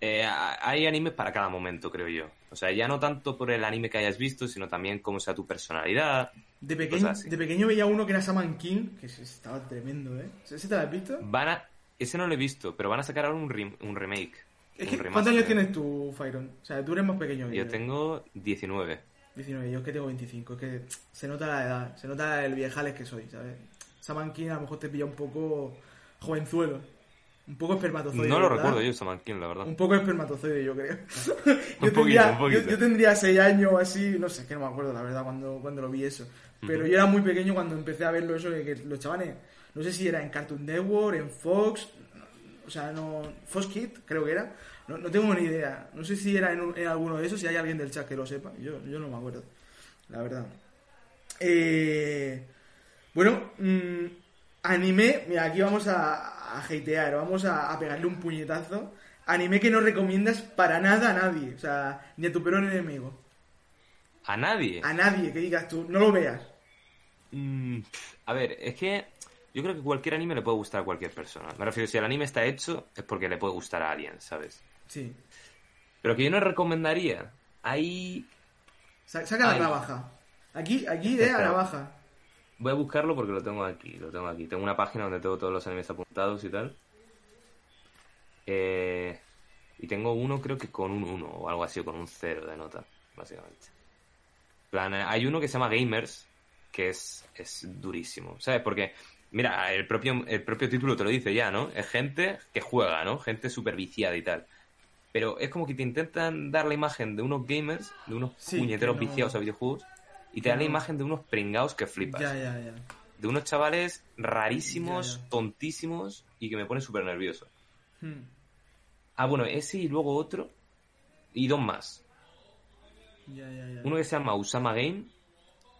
eh, hay animes para cada momento, creo yo. O sea, ya no tanto por el anime que hayas visto, sino también cómo sea tu personalidad. De, pequeño, de pequeño veía uno que era Saman King, que estaba tremendo, ¿eh? ¿Ese te lo has visto? Van a, ese no lo he visto, pero van a sacar ahora un, rem- un remake. Es que. ¿Cuántos años tienes tú, Fyron? O sea, tú eres más pequeño que yo. Yo tengo 19. 19, yo es que tengo 25. Es que se nota la edad, se nota el viejales que soy, ¿sabes? Saman King a lo mejor te pilla un poco jovenzuelo. Un poco espermatozoide. No lo ¿verdad? recuerdo yo, King, la verdad. Un poco espermatozoide, yo creo. yo, tendría, un poquito. Yo, yo tendría 6 años o así, no sé, es que no me acuerdo la verdad cuando, cuando lo vi eso. Pero yo era muy pequeño cuando empecé a verlo eso, de que los chavales, no sé si era en Cartoon Network, en Fox, o sea, no. Fox Kids, creo que era. No, no tengo ni idea. No sé si era en, un- en alguno de esos, si hay alguien del chat que lo sepa. Yo, yo no me acuerdo, la verdad. Eh, bueno, mm, anime, mira, aquí vamos a, a hatear, vamos a, a pegarle un puñetazo. Anime que no recomiendas para nada a nadie, o sea, ni a tu peor enemigo. A nadie. A nadie que digas tú, no lo veas. Mm, a ver, es que yo creo que cualquier anime le puede gustar a cualquier persona. Me refiero, si el anime está hecho, es porque le puede gustar a alguien, ¿sabes? Sí. Pero que yo no recomendaría. Ahí Sa- Saca la Ay. navaja. Aquí, aquí, eh, a navaja. Voy a buscarlo porque lo tengo aquí, lo tengo aquí. Tengo una página donde tengo todos los animes apuntados y tal. Eh, y tengo uno creo que con un 1 o algo así, o con un 0 de nota, básicamente. En plan, eh, hay uno que se llama Gamers, que es, es durísimo, ¿sabes? Porque, mira, el propio, el propio título te lo dice ya, ¿no? Es gente que juega, ¿no? Gente súper viciada y tal. Pero es como que te intentan dar la imagen de unos gamers, de unos Sí, puñeteros no- viciados a videojuegos, y te dan la imagen de unos pringados que flipas. Ya, ya, ya. De unos chavales rarísimos, Ya, ya. tontísimos, y que me pone súper nervioso. Hmm. Ah, bueno, ese y luego otro, y dos más. Ya. Uno que se llama Usama Game,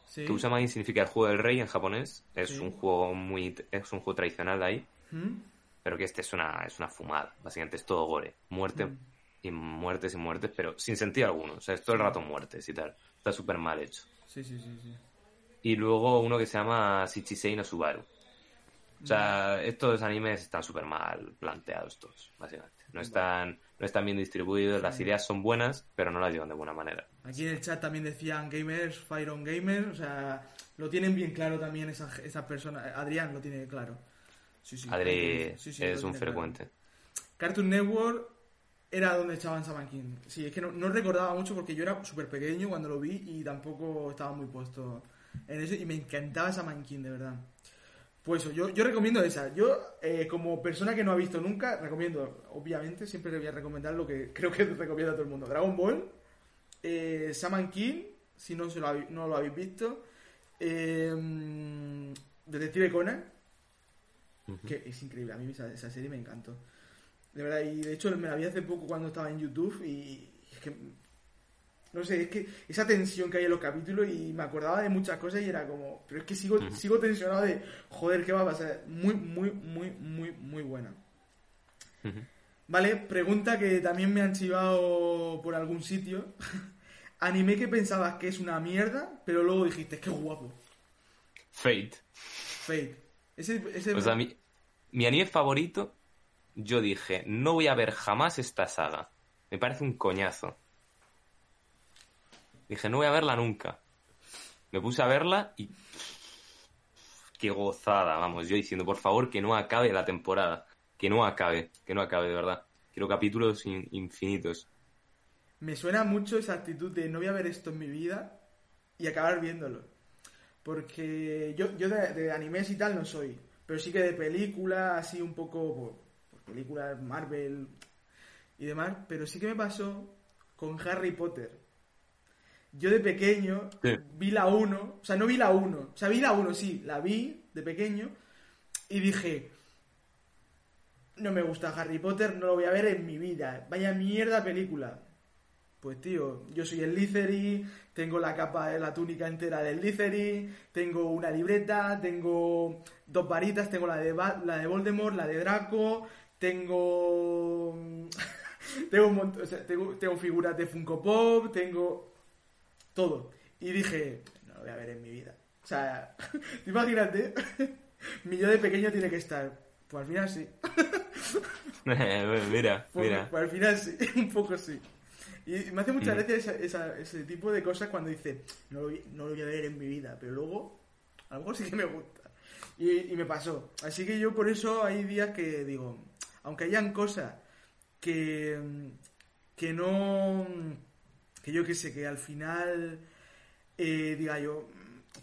Sí. que Usama Game significa el juego del rey en japonés. Es Sí. un juego muy, es un juego tradicional de ahí, Hmm. pero que este es una, es una fumada. Básicamente es todo gore. Muerte Mm. y muertes y muertes, pero sin sentido alguno. O sea, es todo el rato muertes y tal. Está súper mal hecho. Sí, sí, sí, sí. Y luego uno que se llama Shichisei no Subaru. O sea, estos animes están súper mal planteados todos, básicamente. No están, no están bien distribuidos, las ideas son buenas, pero no las llevan de buena manera. Aquí en el chat también decían gamers, Fire on Gamer, o sea, lo tienen bien claro también esas, esas personas. Adrián lo tiene claro. Sí, sí, Adri Sí, es un tiene claro. frecuente. Cartoon Network, era donde echaban Saman King. Sí, es que no, no recordaba mucho porque yo era súper pequeño cuando lo vi y tampoco estaba muy puesto en eso y me encantaba Saman King, de verdad. Pues eso, yo, yo recomiendo esa. Yo, eh, como persona que no ha visto nunca, recomiendo, obviamente, siempre le voy a recomendar lo que creo que recomienda a todo el mundo. Dragon Ball, eh, Saman King, si no, se lo, habéis- no lo habéis visto, eh, Detective Conan, que es increíble, a mí esa, esa serie me encantó. De verdad, y de hecho me la vi hace poco cuando estaba en YouTube y es que, no sé, es que esa tensión que hay en los capítulos y me acordaba de muchas cosas y era como, pero es que sigo, sigo tensionado de, joder, ¿qué va a pasar? Muy, muy, muy, muy, muy buena. Vale, pregunta que también me han chivado por algún sitio. Anime que pensabas que es una mierda, pero luego dijiste, qué guapo. Fate. Fate. Ese, ese O sea, mi, mi anime favorito, yo dije, no voy a ver jamás esta saga. Me parece un coñazo. Dije, no voy a verla nunca. Me puse a verla y... Qué gozada, vamos, yo diciendo, por favor, que no acabe la temporada. Que no acabe, que no acabe, de verdad. Quiero capítulos in- infinitos. Me suena mucho esa actitud de no voy a ver esto en mi vida y acabar viéndolo. Porque yo, de, de animes y tal no soy, pero sí que de películas, así un poco, por películas Marvel y demás, pero sí que me pasó con Harry Potter. Yo de pequeño Sí. vi la 1, o sea, no vi la 1, o sea, vi la 1, sí, la vi de pequeño y dije, no me gusta Harry Potter, no lo voy a ver en mi vida, vaya mierda película. Pues tío, yo soy el Licery, tengo la capa de la túnica entera del Licery, tengo una libreta, tengo dos varitas, tengo la de, Ba- la de Voldemort, la de Draco, tengo... tengo un montón, o sea, tengo, tengo figuras de Funko Pop, tengo todo. Y dije, no lo voy a ver en mi vida. O sea, imagínate, mi yo de pequeño tiene que estar. Pues al final sí. mira, Pues, mira. pues al final sí, un poco sí. Y me hace mucha Mm. gracia esa- esa- ese tipo de cosas cuando dice, no lo, voy- no lo voy a ver en mi vida, pero luego, a lo mejor sí que me gusta. Y, y me pasó. Así que yo por eso hay días que digo, aunque hayan cosas que, que no, que yo qué sé, que al final eh, diga yo,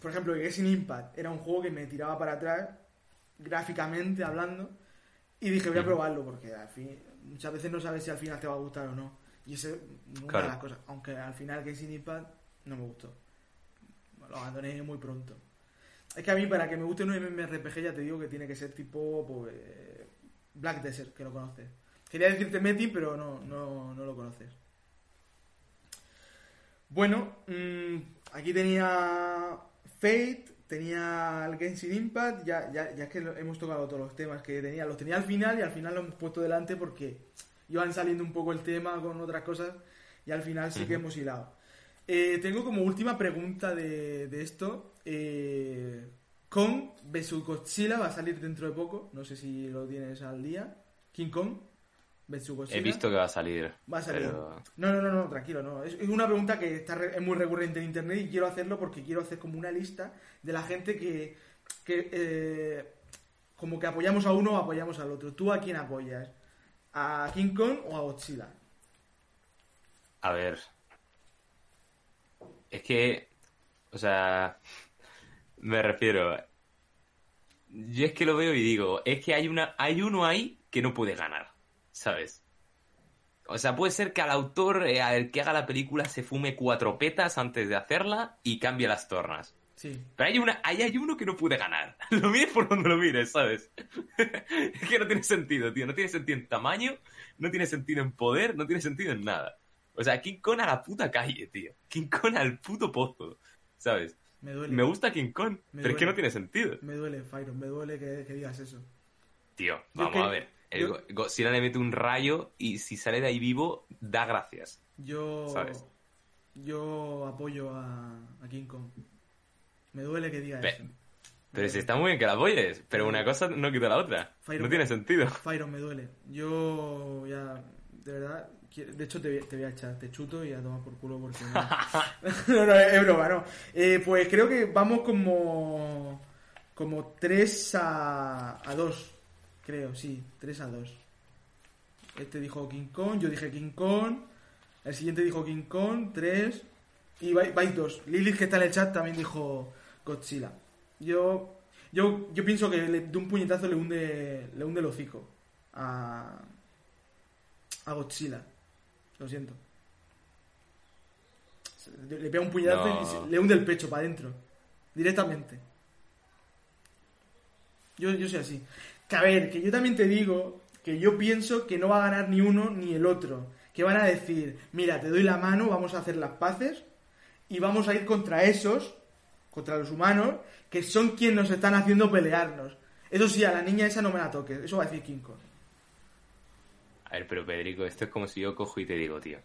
por ejemplo, que Genshin Impact era un juego que me tiraba para atrás, gráficamente hablando, y dije, voy a probarlo, porque al fin, muchas veces no sabes si al final te va a gustar o no. Y esa es una Claro. de las cosas. Aunque al final Genshin Impact no me gustó. Lo abandoné muy pronto. Es que a mí, para que me guste un MMORPG, ya te digo que tiene que ser tipo pues, Black Desert, que lo conoces. Quería decirte Metin, pero no, no, no lo conoces. Bueno, mm, aquí tenía Fate, tenía el Genshin Impact, ya, ya, ya es que hemos tocado todos los temas que tenía, los tenía al final y al final los hemos puesto delante porque iban saliendo un poco el tema con otras cosas y al final sí que hemos hilado. Eh, tengo como última pregunta de, de esto. Eh, Kong vs Godzilla va a salir dentro de poco, no sé si lo tienes al día. King Kong vs Godzilla. He visto que va a salir. Va a salir. pero- No, no, no, no, tranquilo, no. Es, una pregunta que está re- es muy recurrente en internet y quiero hacerlo porque quiero hacer como una lista de la gente que, que eh, como que apoyamos a uno o apoyamos al otro. ¿Tú a quién apoyas? ¿A King Kong o a Godzilla? A ver. Es que. O sea. Me refiero. Yo es que lo veo y digo, es que hay una, hay uno ahí que no puede ganar, ¿sabes? O sea, puede ser que al autor, eh, al que haga la película, se fume cuatro petas antes de hacerla y cambie las tornas. Sí. Pero hay una, ahí hay uno que no puede ganar. Lo mires por donde lo mires, ¿sabes? es que no tiene sentido, tío. No tiene sentido en tamaño, no tiene sentido en poder, no tiene sentido en nada. O sea, King Kong a la puta calle, tío. King Kong al puto pozo, ¿sabes? Me duele. Me gusta King Kong, Me pero es que no tiene sentido. Me duele, Fyron, me duele que, que digas eso. Tío, Yo vamos que- a ver. El yo- Godzilla le mete un rayo y si sale de ahí vivo, da gracias. Yo. ¿Sabes? Yo apoyo a, a King Kong. Me duele que diga Pe- eso. Pero si está muy bien que la apoyes, pero una cosa no quita la otra. No tiene sentido. Fyron, me duele. Yo ya, de verdad, de hecho te, voy- te voy a echar, te chuto y a tomar por culo porque no. no, no, es broma, no. Eh, pues creo que vamos como como 3 a, a 2, creo, sí, 3 a 2. Este dijo King Kong, yo dije King Kong. El siguiente dijo King Kong, tres. Y vais vais dos. Lilith, que está en el chat, también dijo Godzilla. Yo, yo, yo pienso que le- de un puñetazo le hunde, le hunde el hocico a, a Godzilla. Lo siento. Le pega un puñetazo No. y le hunde el pecho para adentro. Directamente. Yo, yo soy así. Que a ver, que yo también te digo que yo pienso que no va a ganar ni uno ni el otro. Que van a decir, mira, te doy la mano, vamos a hacer las paces y vamos a ir contra esos, contra los humanos, que son quienes nos están haciendo pelearnos. Eso sí, a la niña esa no me la toques. Eso va a decir King Kong. A ver, pero Pedrico, esto es como si yo cojo y te digo, tío,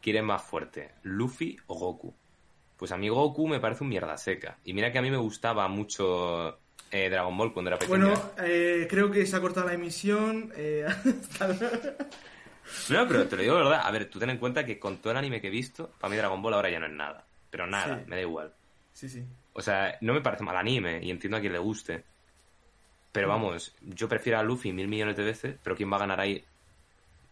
¿quién es más fuerte, Luffy o Goku? Pues a mí Goku me parece un mierda seca. Y mira que a mí me gustaba mucho eh, Dragon Ball cuando era pequeño. Bueno, eh, creo que se ha cortado la emisión. eh, No, pero te lo digo de verdad. A ver, tú ten en cuenta que con todo el anime que he visto, para mí Dragon Ball ahora ya no es nada. Pero nada, Sí. me da igual. sí, sí. O sea, no me parece mal anime y entiendo a quien le guste. Pero vamos, yo prefiero a Luffy mil millones de veces, pero ¿quién va a ganar ahí?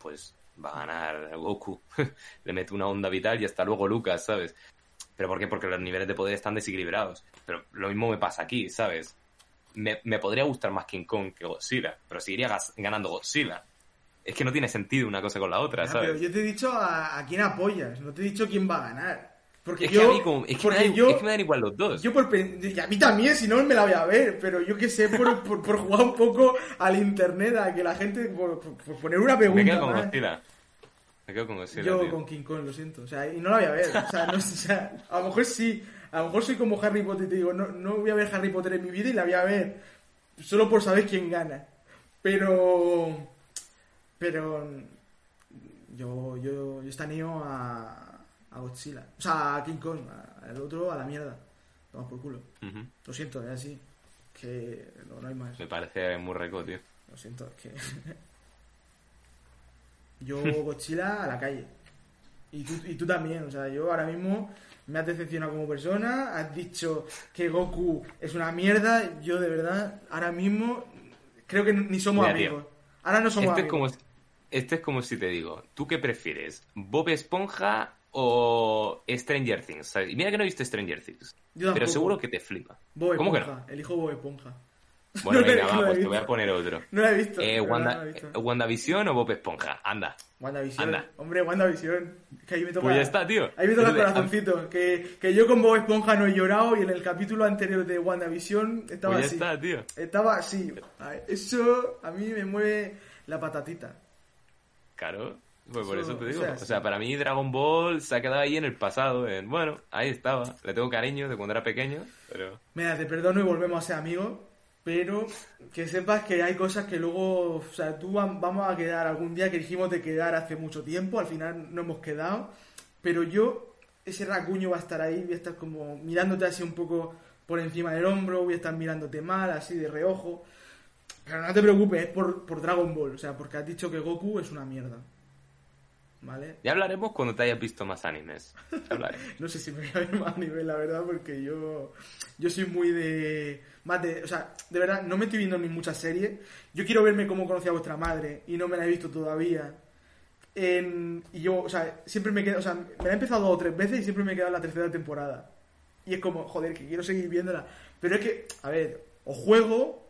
Pues va a ganar Goku. le mete una onda vital y hasta luego Lucas, ¿sabes? ¿Pero por qué? Porque los niveles de poder están desequilibrados. Pero lo mismo me pasa aquí, ¿sabes? Me, me podría gustar más King Kong que Godzilla, pero seguiría ganando Godzilla. Es que no tiene sentido una cosa con la otra, Ah, ¿sabes? pero yo te he dicho a, a quién apoyas, no te he dicho quién va a ganar. Porque Es yo, que a mí como- es que me da- yo, es que me dan igual los dos. yo por a mí también, si no me la voy a ver, pero yo que sé, por, por, por jugar un poco al internet, a que la gente, por, poner una pregunta Me quedo con. Godzilla. Me quedo con Godzilla, Yo tío. con King Kong, lo siento. O sea, y no la voy a ver. O sea, no, o sea, a lo mejor sí. A lo mejor soy como Harry Potter y te digo, no, no voy a ver Harry Potter en mi vida y la voy a ver solo por saber quién gana. Pero. Pero. Yo, yo, yo estaneo a, a Godzilla. O sea, a King Kong. Al otro a la mierda. Vamos por culo. Lo siento, es así. Que no, no hay más. Me parece muy rico, tío. Lo siento, es que. yo, Godzilla, a la calle. Y tú, y tú también, o sea, yo ahora mismo me has decepcionado como persona, has dicho que Goku es una mierda, yo de verdad, ahora mismo creo que ni somos Mira, tío. amigos. Ahora no somos Este es, amigos. como, este es como si te digo, ¿tú qué prefieres? ¿Bob Esponja o Stranger Things? ¿sabes? Y mira que no he visto Stranger Things. Yo. Pero seguro que te flipa. Bob ¿Cómo que no? elijo Bob Esponja. Bueno, No lo venga, lo va, pues te voy a poner otro. No la he visto. Eh, Wanda, no la he visto. eh, ¿WandaVision o Bob Esponja? Anda. WandaVision. anda. Hombre, WandaVision. Que ahí me toca. Pues ya está, tío. Ahí me toca el corazoncito. Que, que yo con Bob Esponja no he llorado y en el capítulo anterior de WandaVision estaba Pues ya así. está, tío. Estaba así. Eso a mí me mueve la patatita. Claro. Pues por Eso- eso te o digo. sea, O sea, para mí Dragon Ball se ha quedado ahí en el pasado. En, bueno, ahí estaba. Le tengo cariño de cuando era pequeño, pero... Mira, te perdono y volvemos a ser amigos. Pero que sepas que hay cosas que luego, o sea, tú vam- vamos a quedar algún día que dijimos de quedar hace mucho tiempo, al final no hemos quedado, pero yo, ese racuño va a estar ahí, voy a estar como mirándote así un poco por encima del hombro, voy a estar mirándote mal, así de reojo. Pero no te preocupes, es por, por Dragon Ball, o sea, porque has dicho que Goku es una mierda. ¿Vale? Ya hablaremos cuando te hayas visto más animes. No sé si me voy a ver más nivel, la verdad, porque yo, yo soy muy de. Más de. O sea, de verdad, no me estoy viendo ni muchas series. Yo quiero verme cómo conocía a vuestra madre y no me la he visto todavía. En- y yo, o sea, siempre me quedo. O sea, me la he empezado dos o tres veces y siempre me he quedado en la tercera temporada. Y es como, joder, que quiero seguir viéndola. Pero es que, a ver, o juego,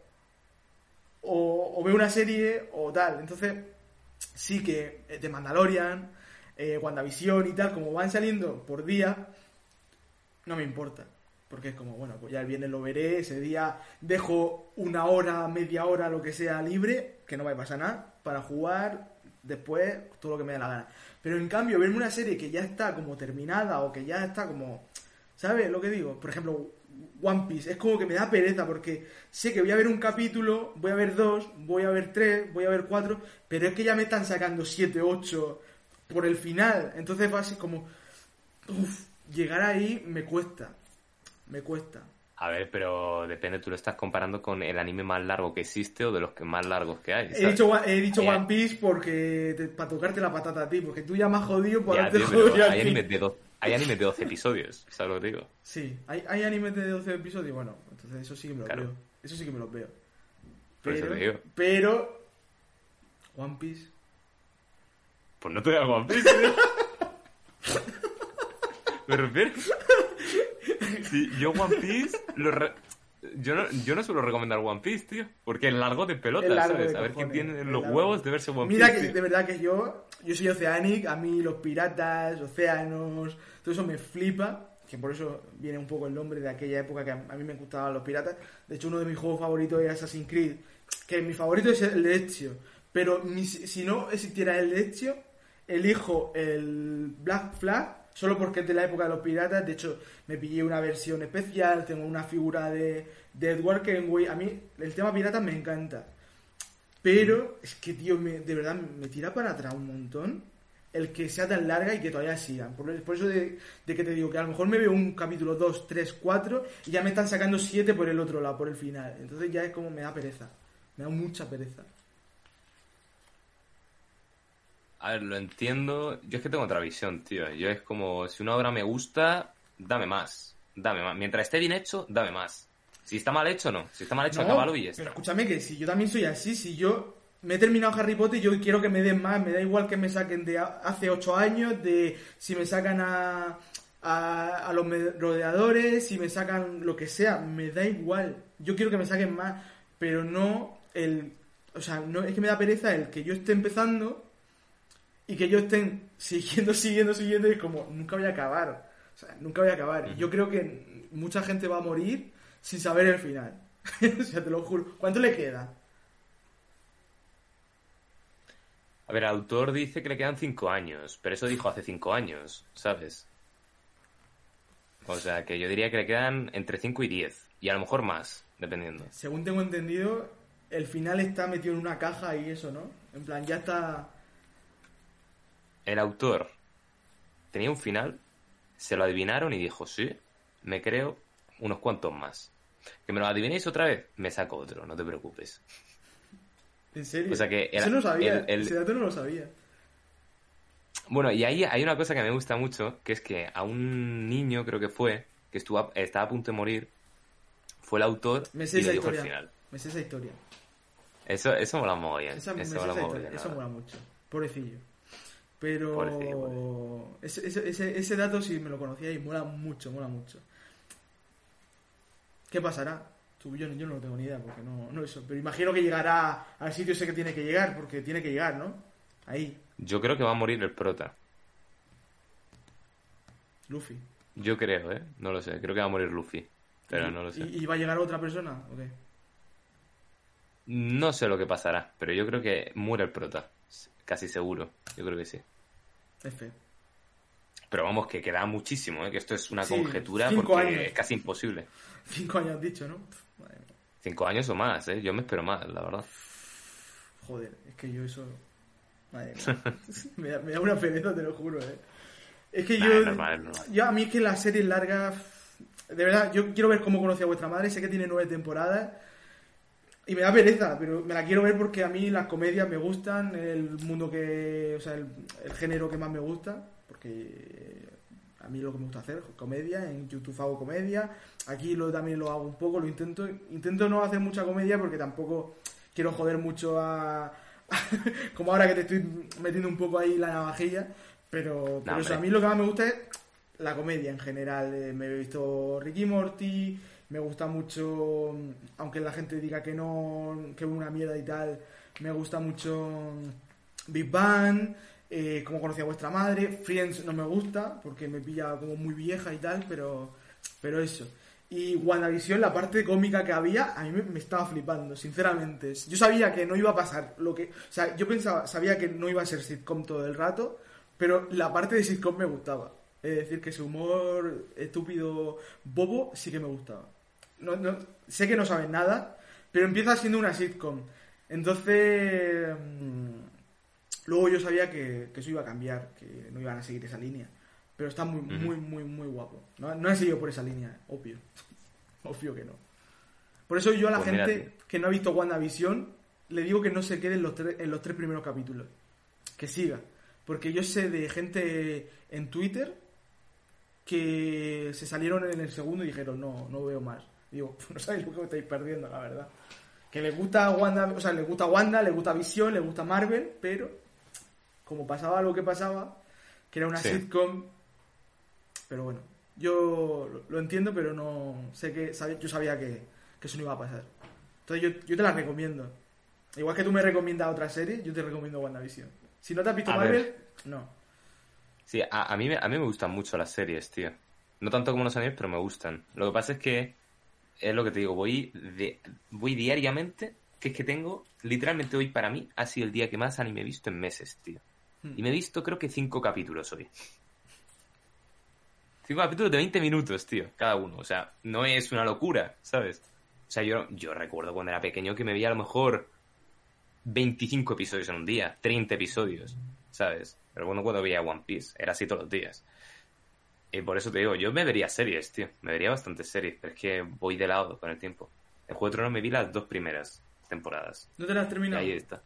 o, o veo una serie, o tal. Entonces, sí que eh, The Mandalorian, eh, WandaVision y tal, como van saliendo por día, no me importa. Porque es como, bueno, pues ya el viernes lo veré, ese día dejo una hora, media hora, lo que sea libre, que no va a pasar nada, para jugar después todo lo que me dé la gana. Pero en cambio, verme una serie que ya está como terminada o que ya está como... ¿Sabes lo que digo? Por ejemplo, One Piece. Es como que me da pereza porque sé que voy a ver un capítulo, voy a ver dos, voy a ver tres, voy a ver cuatro, pero es que ya me están sacando siete, ocho por el final. Entonces va a ser como... Uf, llegar ahí me cuesta. Me cuesta. A ver, pero depende, tú lo estás comparando con el anime más largo que existe o de los que más largos que hay. He dicho, he dicho Ya. One Piece porque para tocarte la patata a ti, porque tú ya me has jodido por Ya, tío, jodido hay animes de, do- hay animes de 12 episodios, ¿sabes lo que digo? Sí, hay, hay animes de 12 episodios, bueno, entonces eso sí que me lo Claro. veo. Eso sí que me lo veo. Pero, digo. pero One Piece Pues no te veas One Piece, tío. Me refiero. Sí, yo One Piece lo re- yo, no, yo no suelo recomendar One Piece, tío. Porque es largo de pelota, ¿sabes? de a ver quién tiene los huevos de verse One Mira Piece. que tío. de verdad que yo, yo soy Oceanic, a mí los piratas, océanos, todo eso me flipa, que por eso viene un poco el nombre de aquella época que a, mí me gustaban los piratas. De hecho, uno de mis juegos favoritos era Assassin's Creed, que mi favorito es el de Ezio, pero si no existiera el de Ezio, elijo el Black Flag solo porque es de la época de los piratas. De hecho, me pillé una versión especial, tengo una figura de, Edward Kenway. A mí el tema piratas me encanta. Pero es que, tío, me- de verdad me tira para atrás un montón el que sea tan larga y que todavía sigan. Por, por eso de, de que te digo que a lo mejor me veo un capítulo 2, 3, 4 y ya me están sacando 7 por el otro lado, por el final. Entonces ya es como me da pereza. Me da mucha pereza. A ver, lo entiendo. Yo es que tengo otra visión, tío. Yo es como, si una obra me gusta, dame más. Dame más. Mientras esté bien hecho, dame más. Si está mal hecho, no. Si está mal hecho, No, acábalo y ya Pero está. escúchame que si yo también soy así, si yo me he terminado Harry Potter, yo quiero que me den más, me da igual que me saquen de hace 8 años, de si me sacan a, a, a los rodeadores, si me sacan lo que sea, me da igual. Yo quiero que me saquen más, pero no el... O sea, no es que me da pereza el que yo esté empezando y que ellos estén siguiendo, siguiendo, siguiendo y como, nunca voy a acabar. O sea, nunca voy a acabar. Y Yo creo que mucha gente va a morir sin saber el final. o sea, te lo juro. ¿Cuánto le queda? A ver, el autor dice que le quedan cinco años, pero eso dijo hace cinco años, ¿sabes? O sea, que yo diría que le quedan entre 5 y 10, y a lo mejor más, dependiendo. Según tengo entendido, el final está metido en una caja y eso, ¿no? En plan, ya está... El autor tenía un final, se lo adivinaron y dijo, sí, me creo unos cuantos más. Que me lo adivinéis otra vez, me saco otro, no te preocupes. ¿En serio? O sea que era- Eso no sabía. el- el- Ese dato no lo sabía. Bueno, y ahí hay una cosa que me gusta mucho, que es que a un niño, creo que fue, que estuvo a- estaba a punto de morir, fue el autor Me sé y le dijo el historia. final. Me sé esa historia. Eso, eso mola mogollón. Esa, me eso mola mogollón, Eso mola mucho. Pobrecillo. Pero... Ese, ese, ese, ese dato sí me lo conocía y mola mucho, mola mucho. ¿Qué pasará? Tú, yo, yo no lo tengo ni idea porque no, no eso. Pero imagino que llegará al sitio ese que tiene que llegar porque tiene que llegar, ¿no? Ahí, Yo creo que va a morir el prota. Luffy. Yo creo, ¿eh? No lo sé. Creo que va a morir Luffy. Pero ¿Y- no lo sé. ¿Y, y va a llegar otra persona o qué? No sé lo que pasará, pero yo creo que muere el prota. Casi seguro. Yo creo que sí. Pero vamos, que queda muchísimo, ¿eh? Que esto es una Sí, conjetura porque años. es casi imposible. Cinco años dicho, ¿no? Madre mía. Cinco años o más, ¿eh? Yo me espero más, la verdad. Joder, es que yo eso. Madre mía. me, da, me da una pereza, te lo juro, ¿eh? Es que Nah, yo. normal, normal. yo a mí es que la serie larga. De verdad, yo quiero ver cómo conocí a vuestra madre. Sé que tiene nueve temporadas. Y me da pereza, pero me la quiero ver porque a mí las comedias me gustan, el mundo que. O sea, el, el género que más me gusta. Porque a mí lo que me gusta hacer, comedia. En YouTube hago comedia. Aquí lo, también lo hago un poco, lo intento. Intento no hacer mucha comedia porque tampoco quiero joder mucho a. como ahora que te estoy metiendo un poco ahí la navajilla. Pero, pero eso, a mí lo que más me gusta es la comedia en general. Eh, me he visto Ricky Morty, me gusta mucho, aunque la gente diga que no, que una mierda y tal, me gusta mucho Big Bang, eh, como conocía vuestra madre, Friends no me gusta porque me pilla como muy vieja y tal, pero, pero eso. Y WandaVision, la parte cómica que había, a mí me, me estaba flipando, sinceramente. Yo sabía que no iba a pasar lo que... O sea, yo pensaba, sabía que no iba a ser sitcom todo el rato, pero la parte de sitcom me gustaba. Es decir, que su humor estúpido, bobo, sí que me gustaba. No, no- sé que no saben nada, pero empieza siendo una sitcom. Entonces, mm, luego yo sabía que, que eso iba a cambiar, que no iban a seguir esa línea. Pero está muy, muy, muy, muy guapo. No, no he seguido por esa línea, obvio. obvio que no. Por eso yo a la Pues gente que no ha visto WandaVision, le digo que no se quede en los, tres- en los tres primeros capítulos. Que siga. Porque yo sé de gente en Twitter que se salieron en el segundo y dijeron, no, no veo más. Digo, no sabéis lo que estáis perdiendo, la verdad. Que les gusta Wanda, o sea, les gusta Wanda, les gusta Visión, les gusta Marvel, pero como pasaba lo que pasaba, que era una Sí. sitcom, pero bueno, yo lo- entiendo, pero no sé que yo sabía que, que eso no iba a pasar. Entonces yo, yo te la recomiendo. Igual que tú me recomiendas otra serie, yo te recomiendo WandaVision. Si no te has visto A Marvel, ver. no. Sí, a, a mí, me- a mí me gustan mucho las series, tío. No tanto como los animes, pero me gustan. Lo que pasa es que, es lo que te digo, voy, de, voy diariamente, que es que tengo, literalmente hoy para mí ha sido el día que más anime he visto en meses, tío. Hmm. Y me he visto creo que cinco capítulos hoy. Cinco capítulos de 20 minutos, tío, cada uno. O sea, no es una locura, ¿sabes? O sea, yo, yo recuerdo cuando era pequeño que me veía a lo mejor 25 episodios en un día, 30 episodios, ¿sabes? Pero bueno, cuando veía One Piece, era así todos los días. Y por eso te digo, yo me vería series, tío. Me vería bastantes series, pero es que voy de lado con el tiempo. En Juego de Tronos me vi las dos primeras temporadas. ¿No te la has Y terminado? ahí está.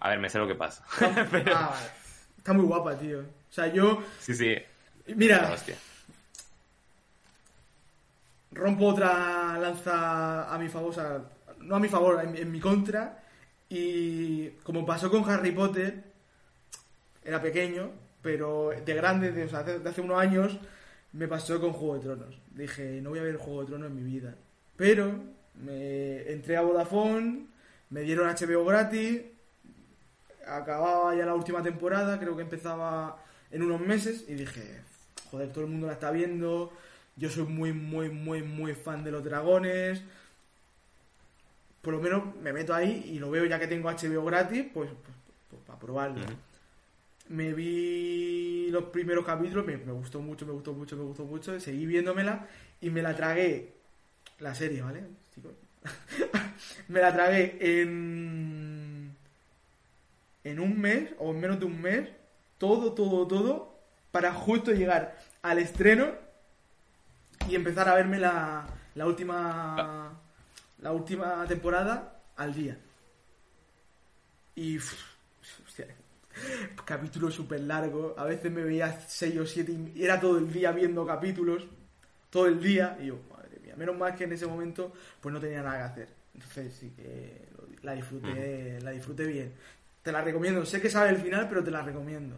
A ver, me sé lo que pasa. Ah, vale. Está muy guapa, tío. O sea, yo... Sí, sí. Mira, hostia. rompo otra lanza a mi favor, o sea, no a mi favor, en mi contra. Y como pasó con Harry Potter, era pequeño, pero de grande, de, hace unos años, me pasó con Juego de Tronos. Dije, no voy a ver Juego de Tronos en mi vida. Pero me entré a Vodafone, me dieron HBO gratis, acababa ya la última temporada, creo que empezaba en unos meses, y dije, joder, todo el mundo la está viendo, yo soy muy, muy, muy, muy fan de los dragones. Por lo menos me meto ahí y lo veo ya que tengo HBO gratis, pues, pues, pues, para probarlo. Me vi los primeros capítulos, me, gustó mucho, me gustó mucho, me gustó mucho. Seguí viéndomela y me la tragué. La serie, ¿vale? me la tragué en. En un mes, o en menos de un mes, todo, todo, todo, para justo llegar al estreno y empezar a verme la, la última. La última temporada al día. Y. uf, hostia, capítulos súper largos. A veces me veía 6 o 7 y era todo el día viendo capítulos. Todo el día. Y yo, madre mía. Menos mal que en ese momento pues no tenía nada que hacer. Entonces sí que la disfruté, la disfruté bien. Te la recomiendo. Sé que sabe el final, pero te la recomiendo.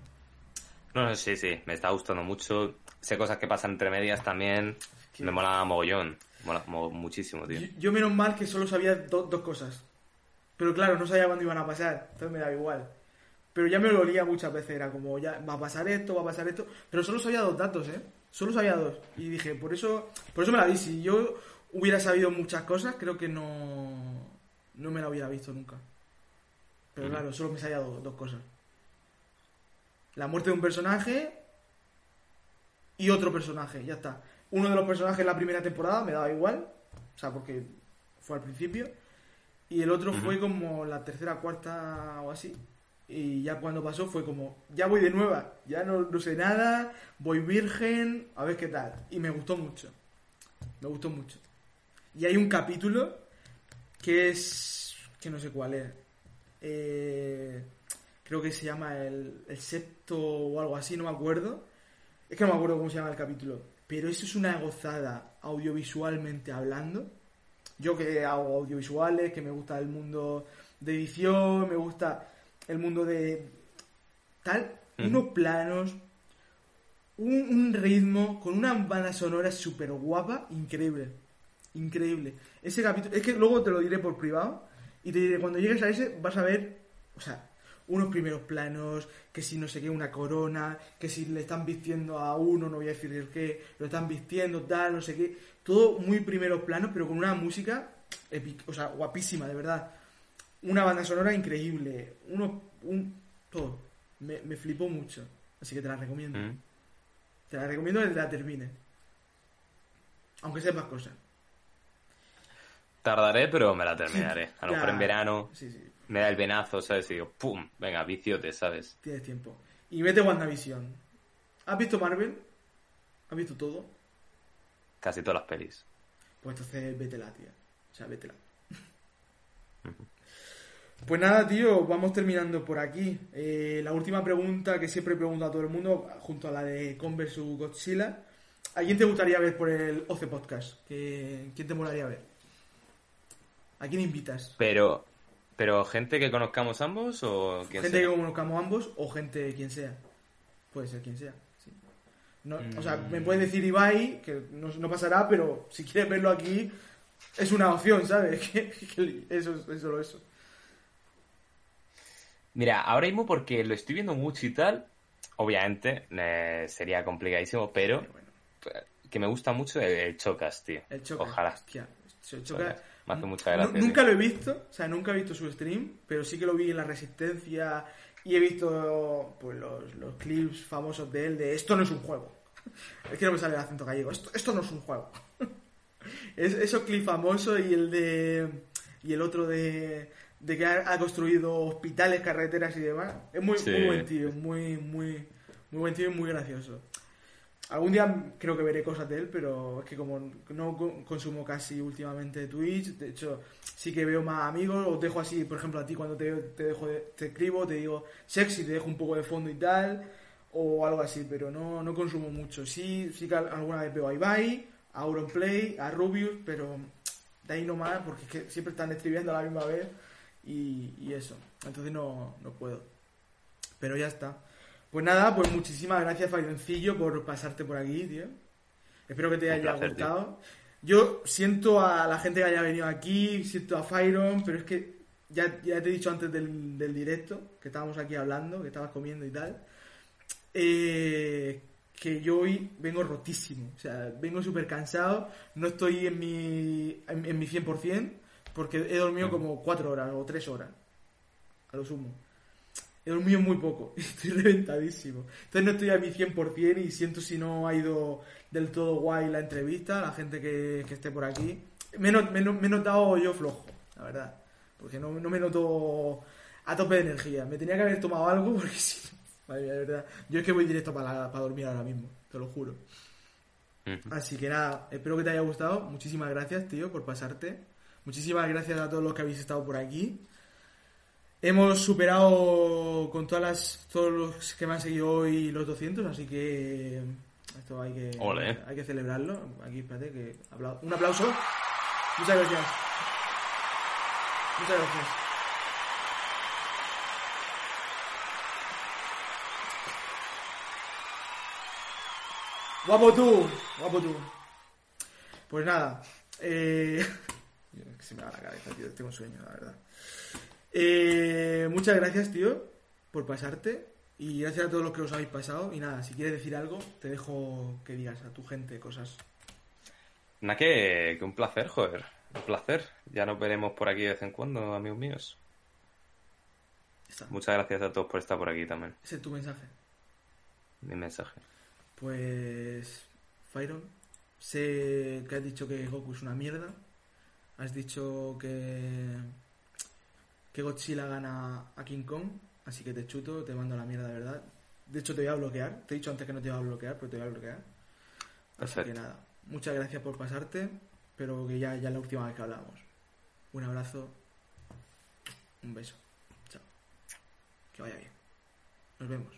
No, no, sí, sí, me está gustando mucho. Sé cosas que pasan entre medias también. Que- Me mola mogollón. Mola mo- muchísimo, tío. Yo, yo menos mal que solo sabía do- dos cosas. Pero claro, no sabía cuándo iban a pasar. Entonces me daba igual. Pero ya me lo olía muchas veces. Era como, ya va a pasar esto, va a pasar esto. Pero solo sabía dos datos, ¿eh? Solo sabía dos. Y dije, por eso, por eso me la vi. Si yo hubiera sabido muchas cosas, creo que no, no me la hubiera visto nunca. Pero claro, solo me sabía do- dos cosas. La muerte de un personaje y otro personaje, ya está. Uno de los personajes en la primera temporada me daba igual, o sea, porque fue al principio. Y el otro fue como la tercera, cuarta o así. Y ya cuando pasó fue como, ya voy de nueva, ya no, no sé nada, voy virgen, a ver qué tal. Y me gustó mucho, me gustó mucho. Y hay un capítulo que es, que no sé cuál es. Eh, creo que se llama el, el septo o algo así, no me acuerdo. Es que no me acuerdo cómo se llama el capítulo. Pero eso es una gozada audiovisualmente hablando. Yo que hago audiovisuales, que me gusta el mundo de edición, me gusta el mundo de tal, unos planos, un, un ritmo con una banda sonora súper guapa, increíble. Increíble. Ese capítulo, es que luego te lo diré por privado y te diré, cuando llegues a ese vas a ver, o sea, unos primeros planos, que si no sé qué, una corona, que si le están vistiendo a uno, no voy a decir el qué, lo están vistiendo, tal, no sé qué. Todo muy primeros planos, pero con una música epic, o sea, guapísima, de verdad. Una banda sonora increíble, uno, un, todo. Me, me flipó mucho, así que te la recomiendo. Mm. Te la recomiendo desde la termine. Aunque sepas cosas. Tardaré, pero me la terminaré. A lo mejor en verano Sí, sí, me da el venazo, ¿sabes? Y digo, ¡pum! Venga, viciote, ¿sabes? tienes tiempo. Y vete WandaVision. ¿Has visto Marvel? ¿Has visto todo? Casi todas las pelis. Pues entonces vétela, tía. O sea, vétela. Pues nada, tío, vamos terminando por aquí. Eh, la última pregunta que siempre pregunto a todo el mundo, junto a la de Converse vs Godzilla. ¿A quién te gustaría ver por el OC Podcast? ¿Qué- ¿Quién te molaría ver? ¿A quién invitas? Pero, ¿Pero gente que conozcamos ambos o quién Gente sea? que conozcamos ambos o gente quien sea. Puede ser quien sea. sí. No, O sea, me puede decir Ibai, que no, no pasará, pero si quieres verlo aquí, es una opción, ¿sabes? Eso es es solo eso. Mira, ahora mismo porque lo estoy viendo mucho y tal, obviamente eh, sería complicadísimo, pero bueno, que me gusta mucho el, el Chocas, tío. el Choca. Ojalá. hostia, el Chocas. Me hace mucha gracia. Nunca tío. lo he visto, o sea, nunca he visto su stream, pero sí que lo vi en la Resistencia y he visto pues los, los clips famosos de él de esto no es un juego. Es que no me sale el acento gallego, esto, esto no es un juego. es, esos clips famosos y el de y el otro de, de que ha, ha construido hospitales, carreteras y demás. Es muy, Sí. muy buen tío, muy, muy, muy buen tío y muy gracioso. Algún día creo que veré cosas de él, pero es que como no co- consumo casi últimamente Twitch, de hecho sí que veo más amigos, os dejo así, por ejemplo a ti cuando te, te dejo de- te escribo, te digo sexy, te dejo un poco de fondo y tal, o algo así, pero no, no consumo mucho. Sí, sí que al- alguna vez veo a Ibai, a Auronplay, a Rubius, pero de ahí no más, porque es que siempre están escribiendo a la misma vez y, y eso. Entonces no, no puedo. Pero ya está. Pues nada, pues muchísimas gracias, Fairencillo, por pasarte por aquí, tío. Espero que te haya placer, gustado. Yo siento a la gente que haya venido aquí, siento a Fyron, pero es que ya, ya te he dicho antes del, del directo, que estábamos aquí hablando, que estabas comiendo y tal, eh, que yo hoy vengo rotísimo. O sea, vengo súper cansado, no estoy en mi, en, en mi 100%, porque he dormido como 4 horas o 3 horas, a lo sumo. He dormido muy poco, estoy reventadísimo. Entonces no estoy a mi 100% y siento si no ha ido del todo guay la entrevista, la gente que, que esté por aquí. Me, he not- me, he not- me he notado yo flojo, la verdad. Porque no, no me noto a tope de energía. Me tenía que haber tomado algo porque. Madre mía, de verdad. Yo es que voy directo para, para dormir ahora mismo, te lo juro. Así que nada, espero que te haya gustado. Muchísimas gracias, tío, por pasarte. Muchísimas gracias a todos los que habéis estado por aquí. Hemos superado con todas las, todos los que me han seguido hoy los 200, así que esto hay que, hay que celebrarlo. Aquí, espérate, que un aplauso. Muchas gracias. Muchas gracias. Guapo tú, guapo tú. Pues nada, eh... que se me va la cabeza, tío, tengo sueño, la verdad. Eh, muchas gracias, tío, por pasarte. Y gracias a todos los que os habéis pasado. Y nada, si quieres decir algo, te dejo que digas a tu gente cosas. Nada, que, que un placer, joder. Un placer. Ya nos veremos por aquí de vez en cuando, amigos míos. Está. Muchas gracias a todos por estar por aquí también. Ese es tu mensaje. Mi mensaje. Pues, Fyron, sé que has dicho que Goku es una mierda. Has dicho que, que Godzilla gana a King Kong. Así que te chuto, te mando a la mierda, de verdad. De hecho, te voy a bloquear. Te he dicho antes que no te iba a bloquear, pero te voy a bloquear. Así Perfecto. que nada, muchas gracias por pasarte. Pero que ya, ya es la última vez que hablamos. Un abrazo. Un beso. Chao. Que vaya bien. Nos vemos.